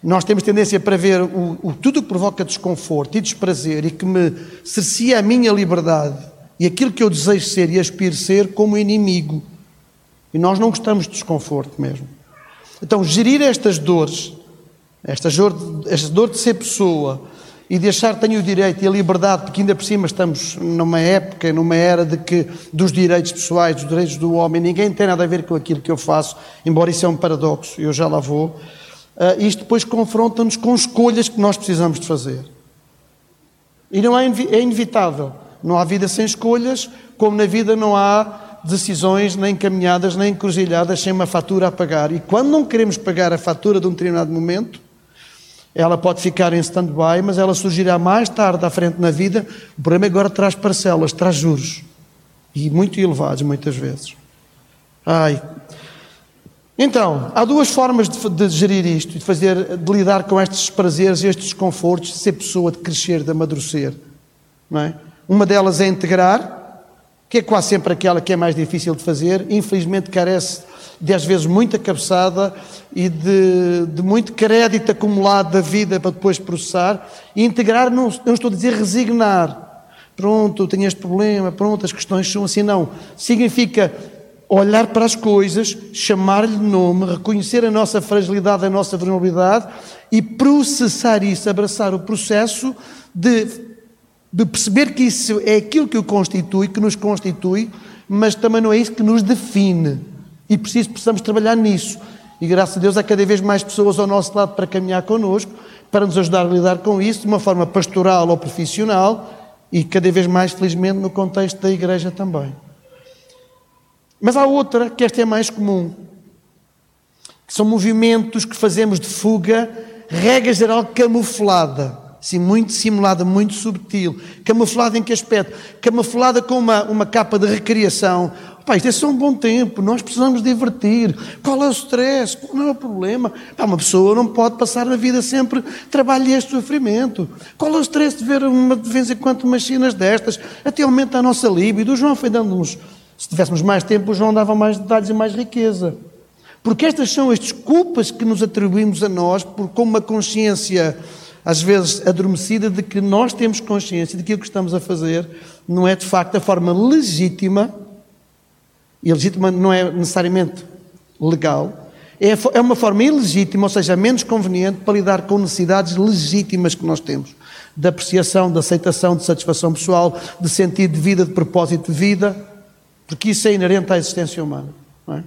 S5: nós temos tendência para ver o, o, tudo que provoca desconforto e desprazer e que me cercia a minha liberdade e aquilo que eu desejo ser e aspiro ser como inimigo. E nós não gostamos de desconforto mesmo. Então, gerir estas dores, esta dor, esta dor de ser pessoa e de achar que tenho o direito e a liberdade, porque ainda por cima estamos numa época, numa era de que dos direitos pessoais, dos direitos do homem, ninguém tem nada a ver com aquilo que eu faço, embora isso é um paradoxo, eu já lá vou. Uh, isto depois confronta-nos com escolhas que nós precisamos de fazer. E não é, é inevitável. Não há vida sem escolhas, como na vida não há decisões nem caminhadas, nem encruzilhadas sem uma fatura a pagar. E quando não queremos pagar a fatura de um determinado momento, ela pode ficar em stand-by, mas ela surgirá mais tarde à frente na vida. O problema é agora traz parcelas, traz juros. E muito elevados, muitas vezes. Ai. Então, há duas formas de, de gerir isto, de fazer, de lidar com estes prazeres, estes desconfortos, de ser pessoa, de crescer, de amadurecer. Não é? Uma delas é integrar, que é quase sempre aquela que é mais difícil de fazer, infelizmente carece de às vezes muita cabeçada e de, de, muito crédito acumulado da vida para depois processar. E integrar, não, não estou a dizer resignar. Pronto, tenho este problema, pronto, as questões são assim, não. Significa olhar para as coisas, chamar-lhe nome, reconhecer a nossa fragilidade, a nossa vulnerabilidade e processar isso, abraçar o processo de, de perceber que isso é aquilo que o constitui, que nos constitui, mas também não é isso que nos define. E preciso, precisamos trabalhar nisso. E graças a Deus há cada vez mais pessoas ao nosso lado para caminhar connosco, para nos ajudar a lidar com isso de uma forma pastoral ou profissional e cada vez mais, felizmente, no contexto da igreja também. Mas há outra, que esta é mais comum, que são movimentos que fazemos de fuga, regra geral camuflada, assim, muito simulada, muito subtil. Camuflada em que aspecto? Camuflada com uma, uma capa de recriação Pá, isto é um bom tempo, nós precisamos divertir. Qual é o stress? Qual é o problema? Pá, uma pessoa não pode passar a vida sempre trabalho e este sofrimento. Qual é o stress de ver uma, de vez em quando umas cenas destas? Até aumenta a nossa libido. O João foi dando-nos, se tivéssemos mais tempo, o João dava mais detalhes e mais riqueza. Porque estas são as desculpas que nos atribuímos a nós, por, com uma consciência às vezes adormecida de que nós temos consciência de que o que estamos a fazer não é de facto a forma legítima e legítima não é necessariamente legal, é, é uma forma ilegítima, ou seja, menos conveniente para lidar com necessidades legítimas que nós temos. De apreciação, de aceitação, de satisfação pessoal, de sentido de vida, de propósito de vida, porque isso é inerente à existência humana. Não é?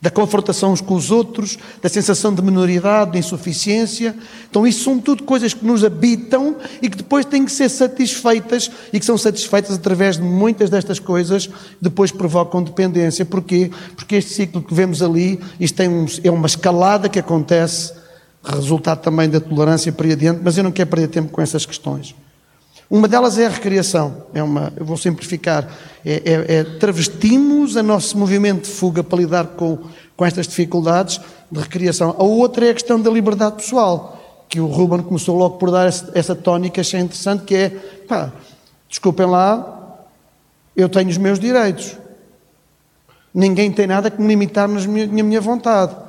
S5: Da confrontação uns com os outros, da sensação de minoridade, de insuficiência. Então, isso são tudo coisas que nos habitam e que depois têm que ser satisfeitas e que são satisfeitas através de muitas destas coisas, depois provocam dependência. Porquê? Porque este ciclo que vemos ali, isto tem um, é uma escalada que acontece, resultado também da tolerância para adiante, mas eu não quero perder tempo com essas questões. Uma delas é a recriação, é uma, eu vou simplificar, é, é, é travestimos a nosso movimento de fuga para lidar com, com estas dificuldades de recriação. A outra é a questão da liberdade pessoal, que o Ruben começou logo por dar essa, essa tónica, achei interessante, que é, pá, desculpem lá, eu tenho os meus direitos. Ninguém tem nada que me limitar na minha vontade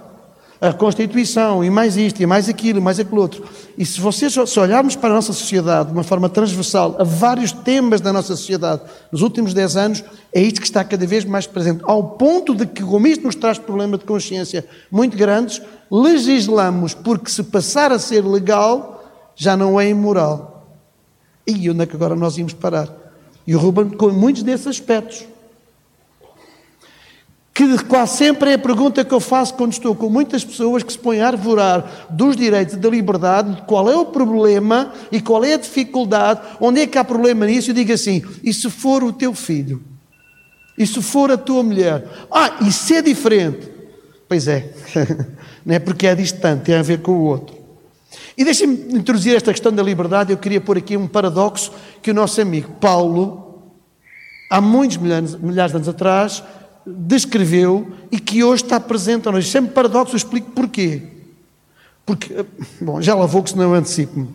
S5: a Constituição, e mais isto, e mais aquilo, e mais aquilo outro. E se vocês se olharmos para a nossa sociedade de uma forma transversal a vários temas da nossa sociedade nos últimos 10 anos, é isto que está cada vez mais presente. Ao ponto de que, como isto nos traz problemas de consciência muito grandes, legislamos porque se passar a ser legal, já não é imoral. E onde é que agora nós íamos parar? E o Ruben com muitos desses aspectos que quase sempre é a pergunta que eu faço quando estou com muitas pessoas que se põem a arvorar dos direitos e da liberdade, qual é o problema e qual é a dificuldade, onde é que há problema nisso, eu digo assim, e se for o teu filho? E se for a tua mulher? Ah, isso é diferente. Pois é, *laughs* não é porque é distante, tem a ver com o outro. E deixem-me introduzir esta questão da liberdade, eu queria pôr aqui um paradoxo que o nosso amigo Paulo, há muitos milhares, milhares de anos atrás, descreveu e que hoje está presente a nós. Sempre paradoxo, eu explico porquê. Porque, bom, já lá vou que senão eu antecipo-me.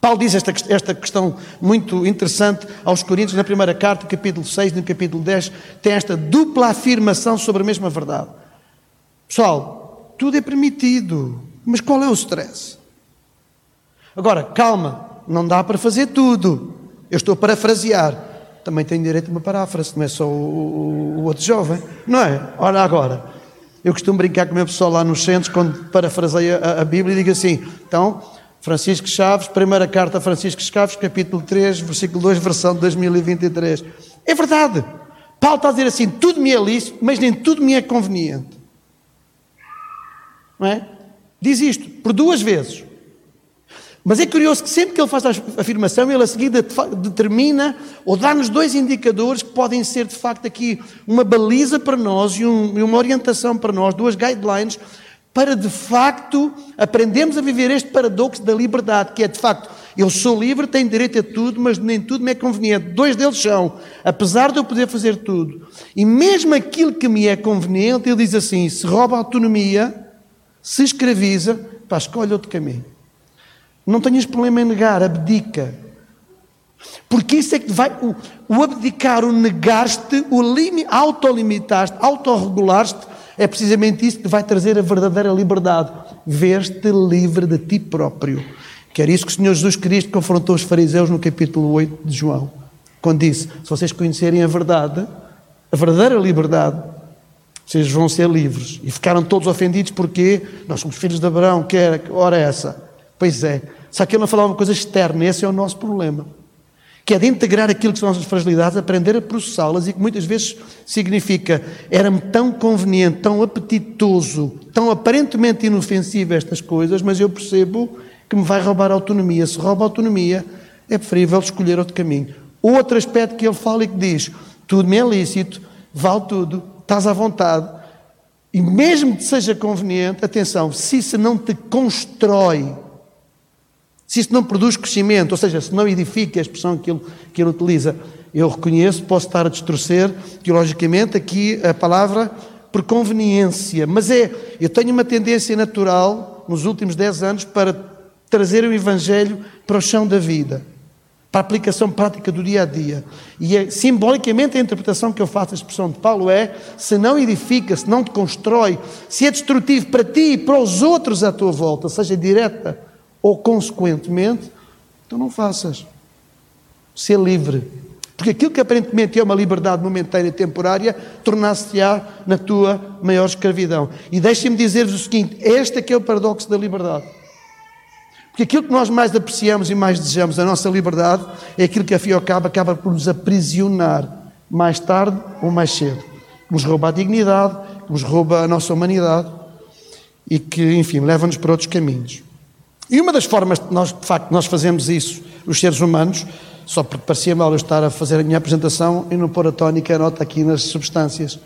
S5: Paulo diz esta, esta questão muito interessante aos Coríntios, na primeira carta, capítulo 6, no capítulo 10, tem esta dupla afirmação sobre a mesma verdade. Pessoal, tudo é permitido, mas qual é o stress? Agora, calma, não dá para fazer tudo. Eu estou a parafrasear também tem direito a uma paráfrase, não é só o, o, outro jovem, não é? Olha agora, eu costumo brincar com o meu pessoal lá nos centros, quando parafraseio a, a Bíblia, e digo assim: então, Francisco Chaves, primeira carta a Francisco Chaves, capítulo 3, versículo 2, versão de 2023. É verdade. Paulo está a dizer assim: tudo me é lícito, mas nem tudo me é conveniente. Não é? Diz isto por duas vezes. Mas é curioso que sempre que ele faz a afirmação, ele a seguir determina ou dá-nos dois indicadores que podem ser de facto aqui uma baliza para nós e, um, e uma orientação para nós, duas guidelines, para de facto aprendermos a viver este paradoxo da liberdade, que é de facto Eu sou livre, tenho direito a tudo, mas nem tudo me é conveniente. Dois deles são, apesar de eu poder fazer tudo, e mesmo aquilo que me é conveniente, ele diz assim: se rouba a autonomia, se escraviza, pá, escolhe outro caminho. Não tenhas problema em negar, abdica. Porque isso é que vai. O, o abdicar, o negar-te, o autolimitar-te, autorregular-te, é precisamente isso que vai trazer a verdadeira liberdade. Ver-te livre de ti próprio. Que era isso que o Senhor Jesus Cristo confrontou os fariseus no capítulo 8 de João. Quando disse: Se vocês conhecerem a verdade, a verdadeira liberdade, vocês vão ser livres. E ficaram todos ofendidos porque nós somos filhos de Abraão, que era, ora essa. Pois é. Só que ele não falava uma coisa externa, esse é o nosso problema que é de integrar aquilo que são as nossas fragilidades, aprender a processá-las e que muitas vezes significa era-me tão conveniente, tão apetitoso, tão aparentemente inofensivo estas coisas, mas eu percebo que me vai roubar autonomia. Se rouba autonomia, é preferível escolher outro caminho. Outro aspecto que ele fala e que diz: tudo me é lícito, vale tudo, estás à vontade, e mesmo que seja conveniente, atenção, se isso não te constrói se isso não produz crescimento, ou seja, se não edifica a expressão que ele, que ele utiliza, eu reconheço, posso estar a distorcer teologicamente aqui a palavra por conveniência, mas é, eu tenho uma tendência natural nos últimos 10 anos para trazer o Evangelho para o chão da vida, para a aplicação prática do dia a dia. E é, simbolicamente a interpretação que eu faço da expressão de Paulo é: se não edifica, se não te constrói, se é destrutivo para ti e para os outros à tua volta, seja direta ou consequentemente, então não faças. Ser livre. Porque aquilo que aparentemente é uma liberdade momentânea e temporária, tornar-se-á na tua maior escravidão. E deixem-me dizer-vos o seguinte: este é que é o paradoxo da liberdade. Porque aquilo que nós mais apreciamos e mais desejamos, a nossa liberdade, é aquilo que a fio acaba, acaba por nos aprisionar mais tarde ou mais cedo. Nos rouba a dignidade, nos rouba a nossa humanidade e que, enfim, leva-nos para outros caminhos. E uma das formas que nós, de facto, nós fazemos isso, os seres humanos, só porque parecia mal eu estar a fazer a minha apresentação e não pôr a tónica a nota aqui nas substâncias,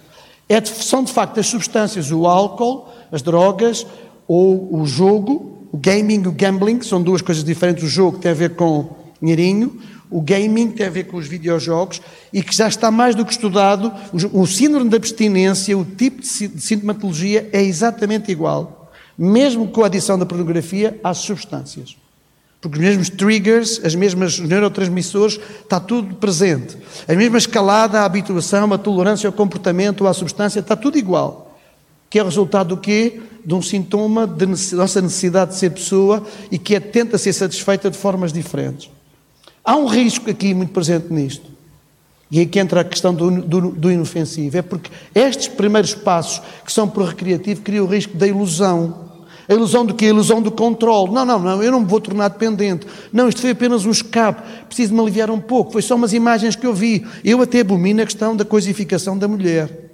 S5: é de, são de facto as substâncias, o álcool, as drogas ou o jogo, o gaming, o gambling, são duas coisas diferentes. O jogo tem a ver com dinheirinho, o gaming tem a ver com os videojogos e que já está mais do que estudado. O síndrome da abstinência, o tipo de sintomatologia é exatamente igual mesmo com a adição da pornografia às substâncias. Porque os mesmos triggers, as mesmas neurotransmissores, está tudo presente. A mesma escalada, a habituação, a tolerância ao comportamento, à substância, está tudo igual. Que é resultado do quê? De um sintoma de nossa necessidade de ser pessoa e que é, tenta ser satisfeita de formas diferentes. Há um risco aqui muito presente nisto. E aí que entra a questão do, do, do, inofensivo. É porque estes primeiros passos, que são por recreativo, criam o risco da ilusão. A ilusão do quê? A ilusão do controle. Não, não, não, eu não me vou tornar dependente. Não, isto foi apenas um escape. Preciso me aliviar um pouco. Foi só umas imagens que eu vi. Eu até abomino a questão da coisificação da mulher.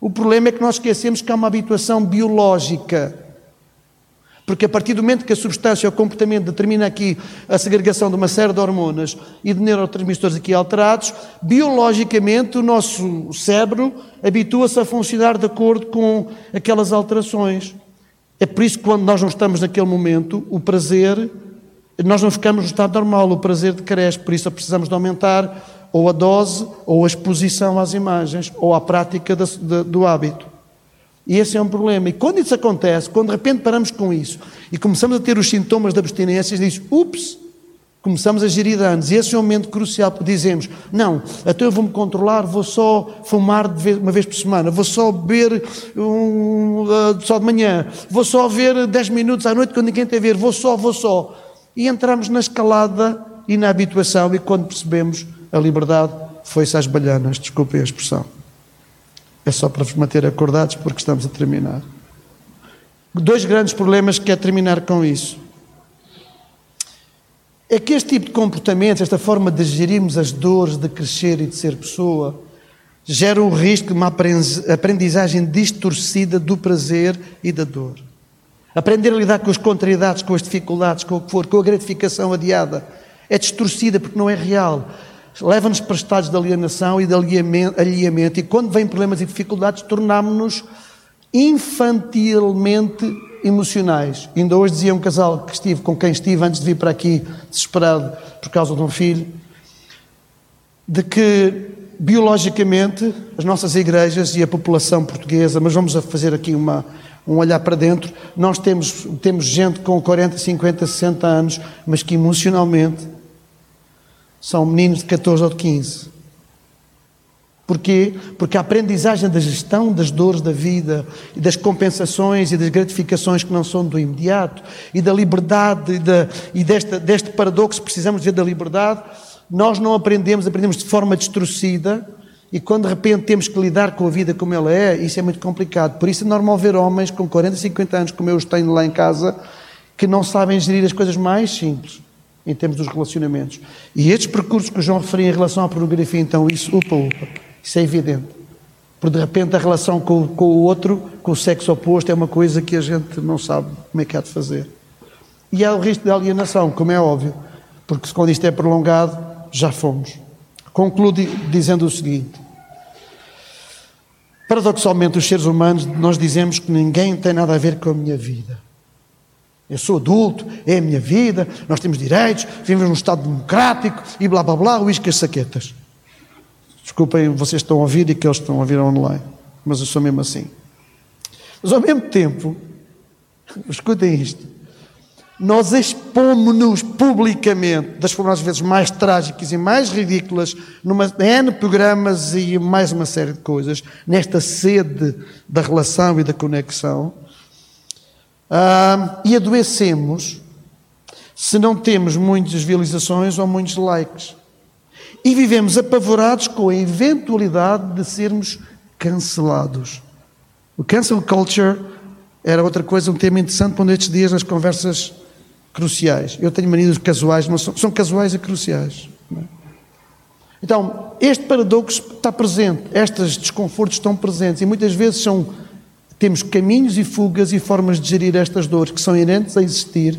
S5: O problema é que nós esquecemos que há uma habituação biológica. Porque a partir do momento que a substância ou o comportamento determina aqui a segregação de uma série de hormonas e de neurotransmissores aqui alterados, biologicamente o nosso cérebro habitua-se a funcionar de acordo com aquelas alterações. É por isso que quando nós não estamos naquele momento, o prazer, nós não ficamos no estado normal, o prazer decresce, por isso precisamos de aumentar ou a dose ou a exposição às imagens ou à prática do hábito. E esse é um problema. E quando isso acontece, quando de repente paramos com isso e começamos a ter os sintomas da abstinência, diz, ups, Começamos a gerir danos e esse é um momento crucial porque dizemos: não, até eu vou-me controlar, vou só fumar uma vez por semana, vou só beber um, uh, só de manhã, vou só ver 10 minutos à noite quando ninguém tem a ver, vou só, vou só. E entramos na escalada e na habituação e quando percebemos a liberdade foi-se às balhanas, desculpem a expressão. É só para vos manter acordados porque estamos a terminar. Dois grandes problemas que quero terminar com isso é que este tipo de comportamento, esta forma de gerirmos as dores de crescer e de ser pessoa, gera um risco de uma aprendizagem distorcida do prazer e da dor. Aprender a lidar com as contrariedades, com as dificuldades, com o que for, com a gratificação adiada, é distorcida porque não é real. Leva-nos para estados de alienação e de alheamento, e quando vêm problemas e dificuldades, tornamos-nos infantilmente emocionais. Ainda hoje dizia um casal que estive, com quem estive antes de vir para aqui, desesperado por causa de um filho, de que biologicamente as nossas igrejas e a população portuguesa, mas vamos a fazer aqui uma, um olhar para dentro, nós temos, temos gente com 40, 50, 60 anos, mas que emocionalmente são meninos de 14 ou de 15. Porquê? Porque a aprendizagem da gestão das dores da vida e das compensações e das gratificações que não são do imediato e da liberdade e, da, e desta, deste paradoxo precisamos ver da liberdade, nós não aprendemos, aprendemos de forma destruída e quando de repente temos que lidar com a vida como ela é, isso é muito complicado. Por isso é normal ver homens com 40, 50 anos, como eu os tenho lá em casa, que não sabem gerir as coisas mais simples em termos dos relacionamentos. E estes percursos que o João referia em relação à pornografia, então, isso, upa, upa, isso é evidente. Porque de repente a relação com, com o outro, com o sexo oposto, é uma coisa que a gente não sabe como é que há de fazer. E há o risco de alienação, como é óbvio, porque quando isto é prolongado, já fomos. Concluo dizendo o seguinte: paradoxalmente, os seres humanos, nós dizemos que ninguém tem nada a ver com a minha vida. Eu sou adulto, é a minha vida, nós temos direitos, vivemos num Estado democrático e blá blá blá, uísque as saquetas. Desculpem, vocês estão a ouvir e que eles estão a ouvir online, mas eu sou mesmo assim. Mas ao mesmo tempo, *laughs* escutem isto, nós expomos-nos publicamente das formas às vezes mais trágicas e mais ridículas, numa N programas e mais uma série de coisas, nesta sede da relação e da conexão e adoecemos se não temos muitas visualizações ou muitos likes. E vivemos apavorados com a eventualidade de sermos cancelados. O cancel culture era outra coisa, um tema interessante para estes dias nas conversas cruciais. Eu tenho manias casuais, mas são, são casuais e cruciais. É? Então, este paradoxo está presente, estes desconfortos estão presentes e muitas vezes são temos caminhos e fugas e formas de gerir estas dores que são inerentes a existir,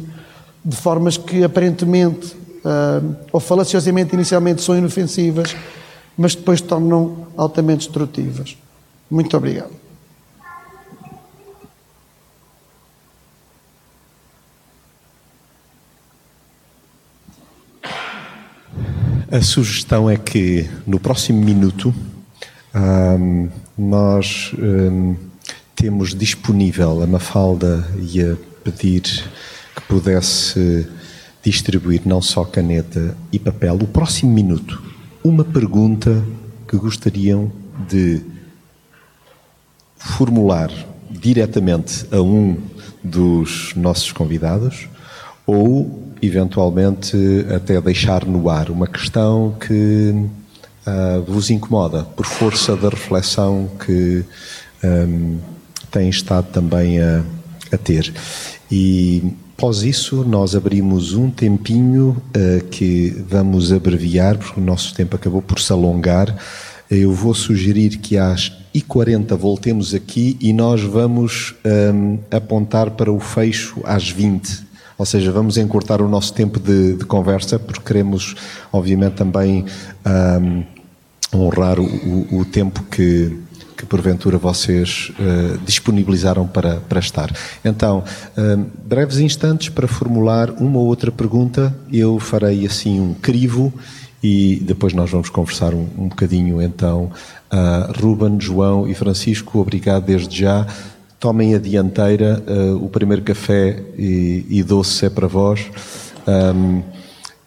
S5: de formas que aparentemente uh, ou falaciosamente inicialmente são inofensivas, mas depois tornam altamente destrutivas. Muito obrigado.
S2: A sugestão é que no próximo minuto um, ah, nós um, ah, temos disponível a Mafalda e a pedir que pudesse distribuir não só caneta e papel. O próximo minuto, uma pergunta que gostariam de formular diretamente a um dos nossos convidados ou, eventualmente, até deixar no ar uma questão que uh, vos incomoda por força da reflexão que. Um, tem estado também a, a ter. E após isso, nós abrimos um tempinho uh, que vamos abreviar, porque o nosso tempo acabou por se alongar. Eu vou sugerir que às e 40 voltemos aqui e nós vamos um, ehm, apontar para o fecho às 20. Ou seja, vamos encurtar o nosso tempo de, de conversa, porque queremos, obviamente, também um, ehm, honrar o, o, o tempo que, que porventura vocês uh, disponibilizaram para, para estar. Então, uh, breves instantes para formular uma ou outra pergunta, eu farei assim um crivo e depois nós vamos conversar um, um bocadinho então. Uh, Ruben, João e Francisco, obrigado desde já. Tomem a dianteira, uh, o primeiro café e, e, doce é para vós. Um,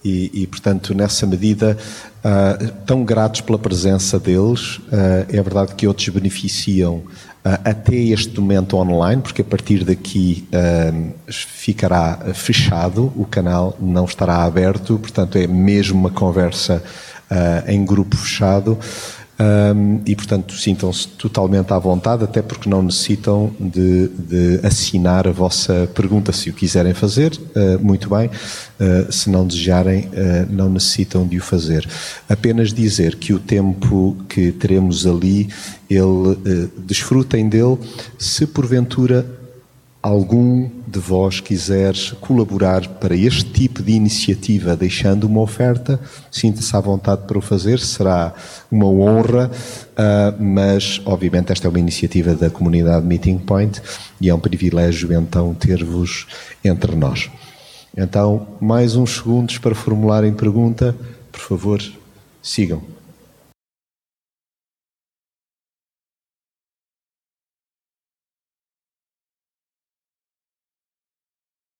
S2: e, e, portanto, nessa medida, uh, tão gratos pela presença deles. Uh, é verdade que outros beneficiam uh, até este momento online, porque a partir daqui ficará fechado, o canal não estará aberto, portanto, é mesmo uma conversa em grupo fechado. Um, e, portanto, sintam-se totalmente à vontade, até porque não necessitam de, de, assinar a vossa pergunta. Se o quiserem fazer, uh, muito bem. Uh, se não desejarem, uh, não necessitam de o fazer. Apenas dizer que o tempo que teremos ali, ele, desfrutem dele. Se porventura algum de vós quiser colaborar para este tipo de iniciativa, deixando uma oferta, sinta-se à vontade para o fazer, será uma honra, uh, mas obviamente esta é uma iniciativa da comunidade Meeting Point e é um privilégio então ter-vos entre nós. Então, mais uns segundos para formularem pergunta, por favor, sigam.